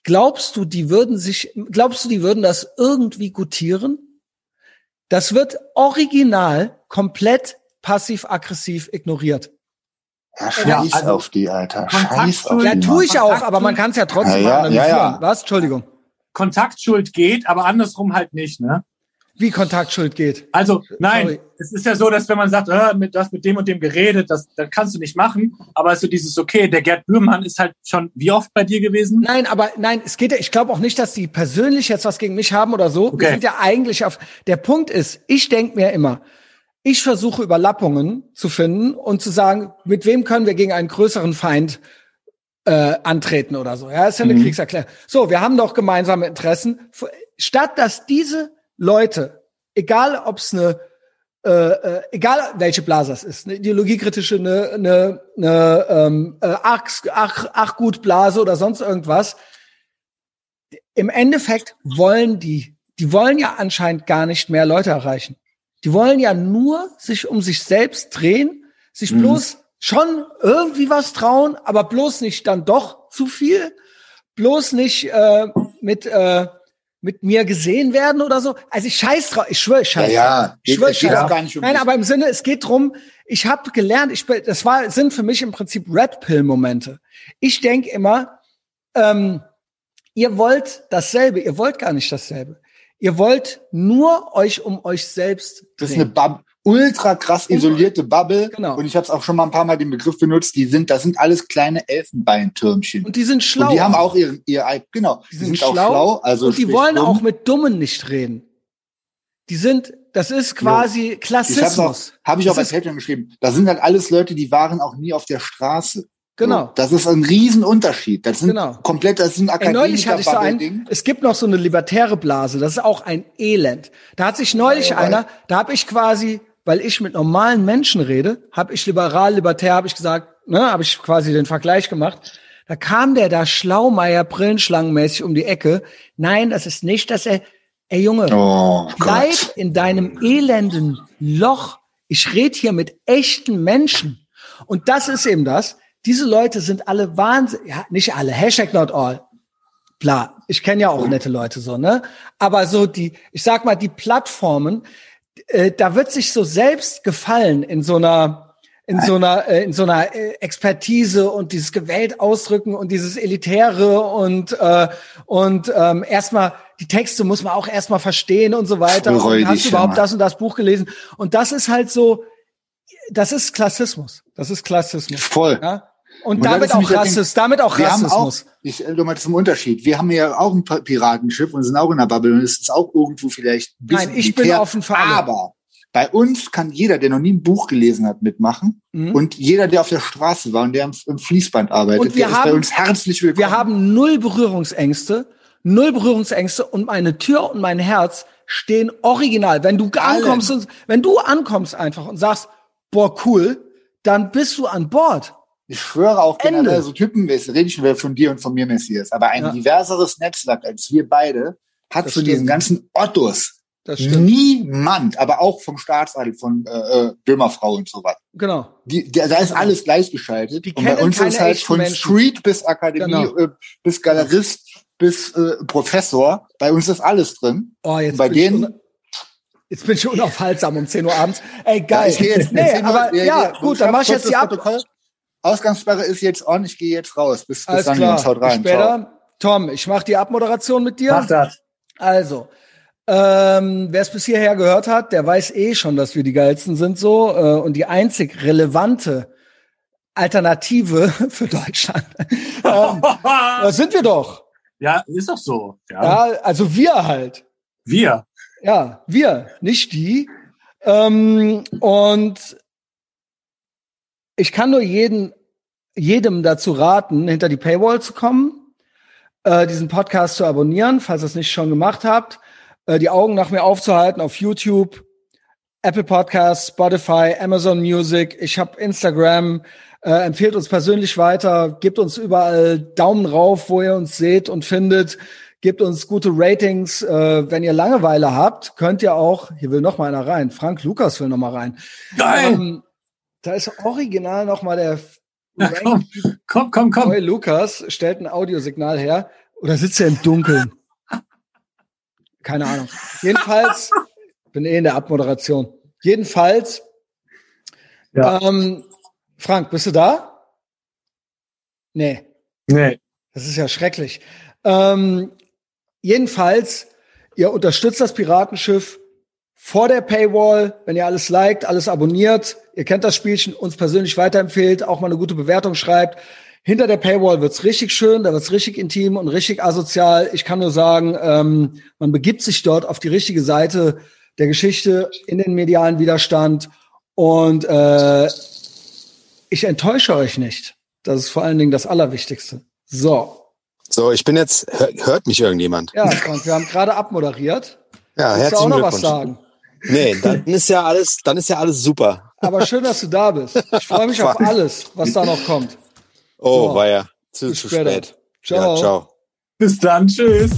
Glaubst du, die würden sich, glaubst du, die würden das irgendwie gutieren? Das wird original komplett passiv-aggressiv ignoriert. Ja, scheiß ja, also auf die, Alter. Scheiß auf ja, tue ich auch, aber man kann es ja trotzdem ja, ja, ja, Was? Entschuldigung. Kontaktschuld geht, aber andersrum halt nicht, ne? Wie Kontaktschuld geht. Also, nein, Sorry. es ist ja so, dass wenn man sagt, äh, mit, du hast mit dem und dem geredet, das, das kannst du nicht machen. Aber so dieses, okay, der Gerd Bührmann ist halt schon wie oft bei dir gewesen? Nein, aber nein, es geht ja, ich glaube auch nicht, dass die persönlich jetzt was gegen mich haben oder so. Okay. Wir sind ja eigentlich auf, der Punkt ist, ich denk mir immer, ich versuche Überlappungen zu finden und zu sagen, mit wem können wir gegen einen größeren Feind äh, antreten oder so. Ja, ist ja eine mhm. Kriegserklärung. So, wir haben doch gemeinsame Interessen. Statt dass diese Leute, egal ob es eine äh, äh, egal welche Blase es ist, eine ideologiekritische, eine, eine, eine ähm, äh, ach, ach, ach gut Blase oder sonst irgendwas. Im Endeffekt wollen die, die wollen ja anscheinend gar nicht mehr Leute erreichen. Die wollen ja nur sich um sich selbst drehen, sich mhm. bloß schon irgendwie was trauen, aber bloß nicht dann doch zu viel, bloß nicht äh, mit äh, mit mir gesehen werden oder so. Also ich scheiß drauf, ich schwöre, ich scheiß ja, ja. Ich schwöre, ich scheiß nicht um Nein, aber im Sinne, es geht drum, ich habe gelernt, ich das war sind für mich im Prinzip Red Pill Momente. Ich denk immer, ähm, ihr wollt dasselbe, ihr wollt gar nicht dasselbe. Ihr wollt nur euch um euch selbst. Drehen. Das ist eine Bub ultra krass isolierte Bubble. Genau. Und ich habe es auch schon mal ein paar Mal den Begriff benutzt. Die sind, das sind alles kleine Elfenbeintürmchen. Und die sind schlau. Und die haben auch ihr, ihr genau. Die, die sind, sind, schlau. Auch schlau also und die wollen dumm. auch mit Dummen nicht reden. Die sind, das ist quasi ja. Klassismus. Habe ich auch, hab ich auch bei Patreon geschrieben. Da sind halt alles Leute, die waren auch nie auf der Straße. Genau. Das ist ein Riesenunterschied. Das sind genau. komplett, das sind Akademiker. neulich hatte ich so ein, es gibt noch so eine libertäre Blase, das ist auch ein Elend. Da hat sich neulich ja, einer, da habe ich quasi, weil ich mit normalen Menschen rede, habe ich liberal, libertär, habe ich gesagt, ne, habe ich quasi den Vergleich gemacht. Da kam der da Schlaumeier Brillenschlangenmäßig um die Ecke. Nein, das ist nicht, dass er, ey Junge, oh, bleib Gott. in deinem elenden Loch. Ich rede hier mit echten Menschen. Und das ist eben das diese Leute sind alle wahnsinnig, ja, nicht alle, Hashtag not all. Klar, ich kenne ja auch nette Leute so, ne? Aber so die, ich sag mal, die Plattformen, äh, da wird sich so selbst gefallen in so einer, in so einer, äh, in so einer äh, Expertise und dieses gewählt ausdrücken und dieses elitäre und äh, und ähm, erstmal die Texte muss man auch erstmal verstehen und so weiter. Und hast du überhaupt das und das Buch gelesen? Und das ist halt so, das ist Klassismus. Das ist Klassismus. Voll. Ja? Und, und damit, auch Rassismus, damit auch Rassismus. Auch, ich äh, mal zum Unterschied. Wir haben ja auch ein Piratenschiff und sind auch in der Bubble und es ist auch irgendwo vielleicht ein bisschen Nein, ich bin offen für alle. Aber bei uns kann jeder, der noch nie ein Buch gelesen hat, mitmachen. Mhm. Und jeder, der auf der Straße war und der im Fließband arbeitet, und wir der haben, ist bei uns herzlich willkommen. Wir haben null Berührungsängste, null Berührungsängste und meine Tür und mein Herz stehen original. Wenn du ankommst und, wenn du ankommst einfach und sagst, boah, cool, dann bist du an Bord. Ich schwöre auch Ende. generell so Typen, rede ich schon von dir und von mir, Messias, aber ein ja. diverseres Netzwerk als wir beide hat das zu diesen ganzen Ottos niemand, aber auch vom Staatsadel, von äh, äh Böhmerfrau und so was. Genau. Die, die, da ist alles gleichgeschaltet. Die und bei uns ist halt von Menschen. Street bis Akademie, genau. äh, bis Galerist, bis äh, Professor. Bei uns ist alles drin. Oh, jetzt bei denen Jetzt bin ich unaufhaltsam um 10 Uhr abends. Ey, geil. Ja, ich jetzt, nee, aber ja, ja, gut, dann mach ich jetzt die ab. Protokoll. Ausgangssperre ist jetzt on, ich gehe jetzt raus. Bis, bis Alles dann, klar. Haut rein. Bis später. Tom, ich mache die Abmoderation mit dir. Mach das. Also, ähm, wer es bis hierher gehört hat, der weiß eh schon, dass wir die geilsten sind so äh, und die einzig relevante Alternative für Deutschland. ähm, das sind wir doch. Ja, ist doch so. Ja. ja, also wir halt. Wir. Ja, wir, nicht die. Ähm, und ich kann nur jeden, jedem dazu raten, hinter die Paywall zu kommen, äh, diesen Podcast zu abonnieren, falls ihr es nicht schon gemacht habt, äh, die Augen nach mir aufzuhalten auf YouTube, Apple Podcasts, Spotify, Amazon Music. Ich habe Instagram. Äh, empfehlt uns persönlich weiter, gebt uns überall Daumen rauf, wo ihr uns seht und findet. Gebt uns gute Ratings. Äh, wenn ihr Langeweile habt, könnt ihr auch, hier will noch mal einer rein, Frank Lukas will noch mal rein. Geil! Ähm, da ist original noch mal der Na, komm, komm, komm, komm. Lukas stellt ein Audiosignal her. Oder sitzt er im Dunkeln? Keine Ahnung. Jedenfalls, bin eh in der Abmoderation. Jedenfalls, ja. ähm, Frank, bist du da? Nee. Nee. Das ist ja schrecklich. Ähm, jedenfalls, ihr unterstützt das Piratenschiff vor der Paywall, wenn ihr alles liked, alles abonniert, ihr kennt das Spielchen, uns persönlich weiterempfehlt, auch mal eine gute Bewertung schreibt. Hinter der Paywall wird's richtig schön, da wird's richtig intim und richtig asozial. Ich kann nur sagen, ähm, man begibt sich dort auf die richtige Seite der Geschichte in den medialen Widerstand und äh, ich enttäusche euch nicht. Das ist vor allen Dingen das Allerwichtigste. So. So, ich bin jetzt, hört mich irgendjemand? Ja, und wir haben gerade abmoderiert. Ja, herzlichen du auch noch was sagen? Nee, dann ist ja alles, dann ist ja alles super. Aber schön, dass du da bist. Ich freue mich auf alles, was da noch kommt. Oh, so. war ja zu, zu spät. Ciao. Ja, ciao. Bis dann. Tschüss.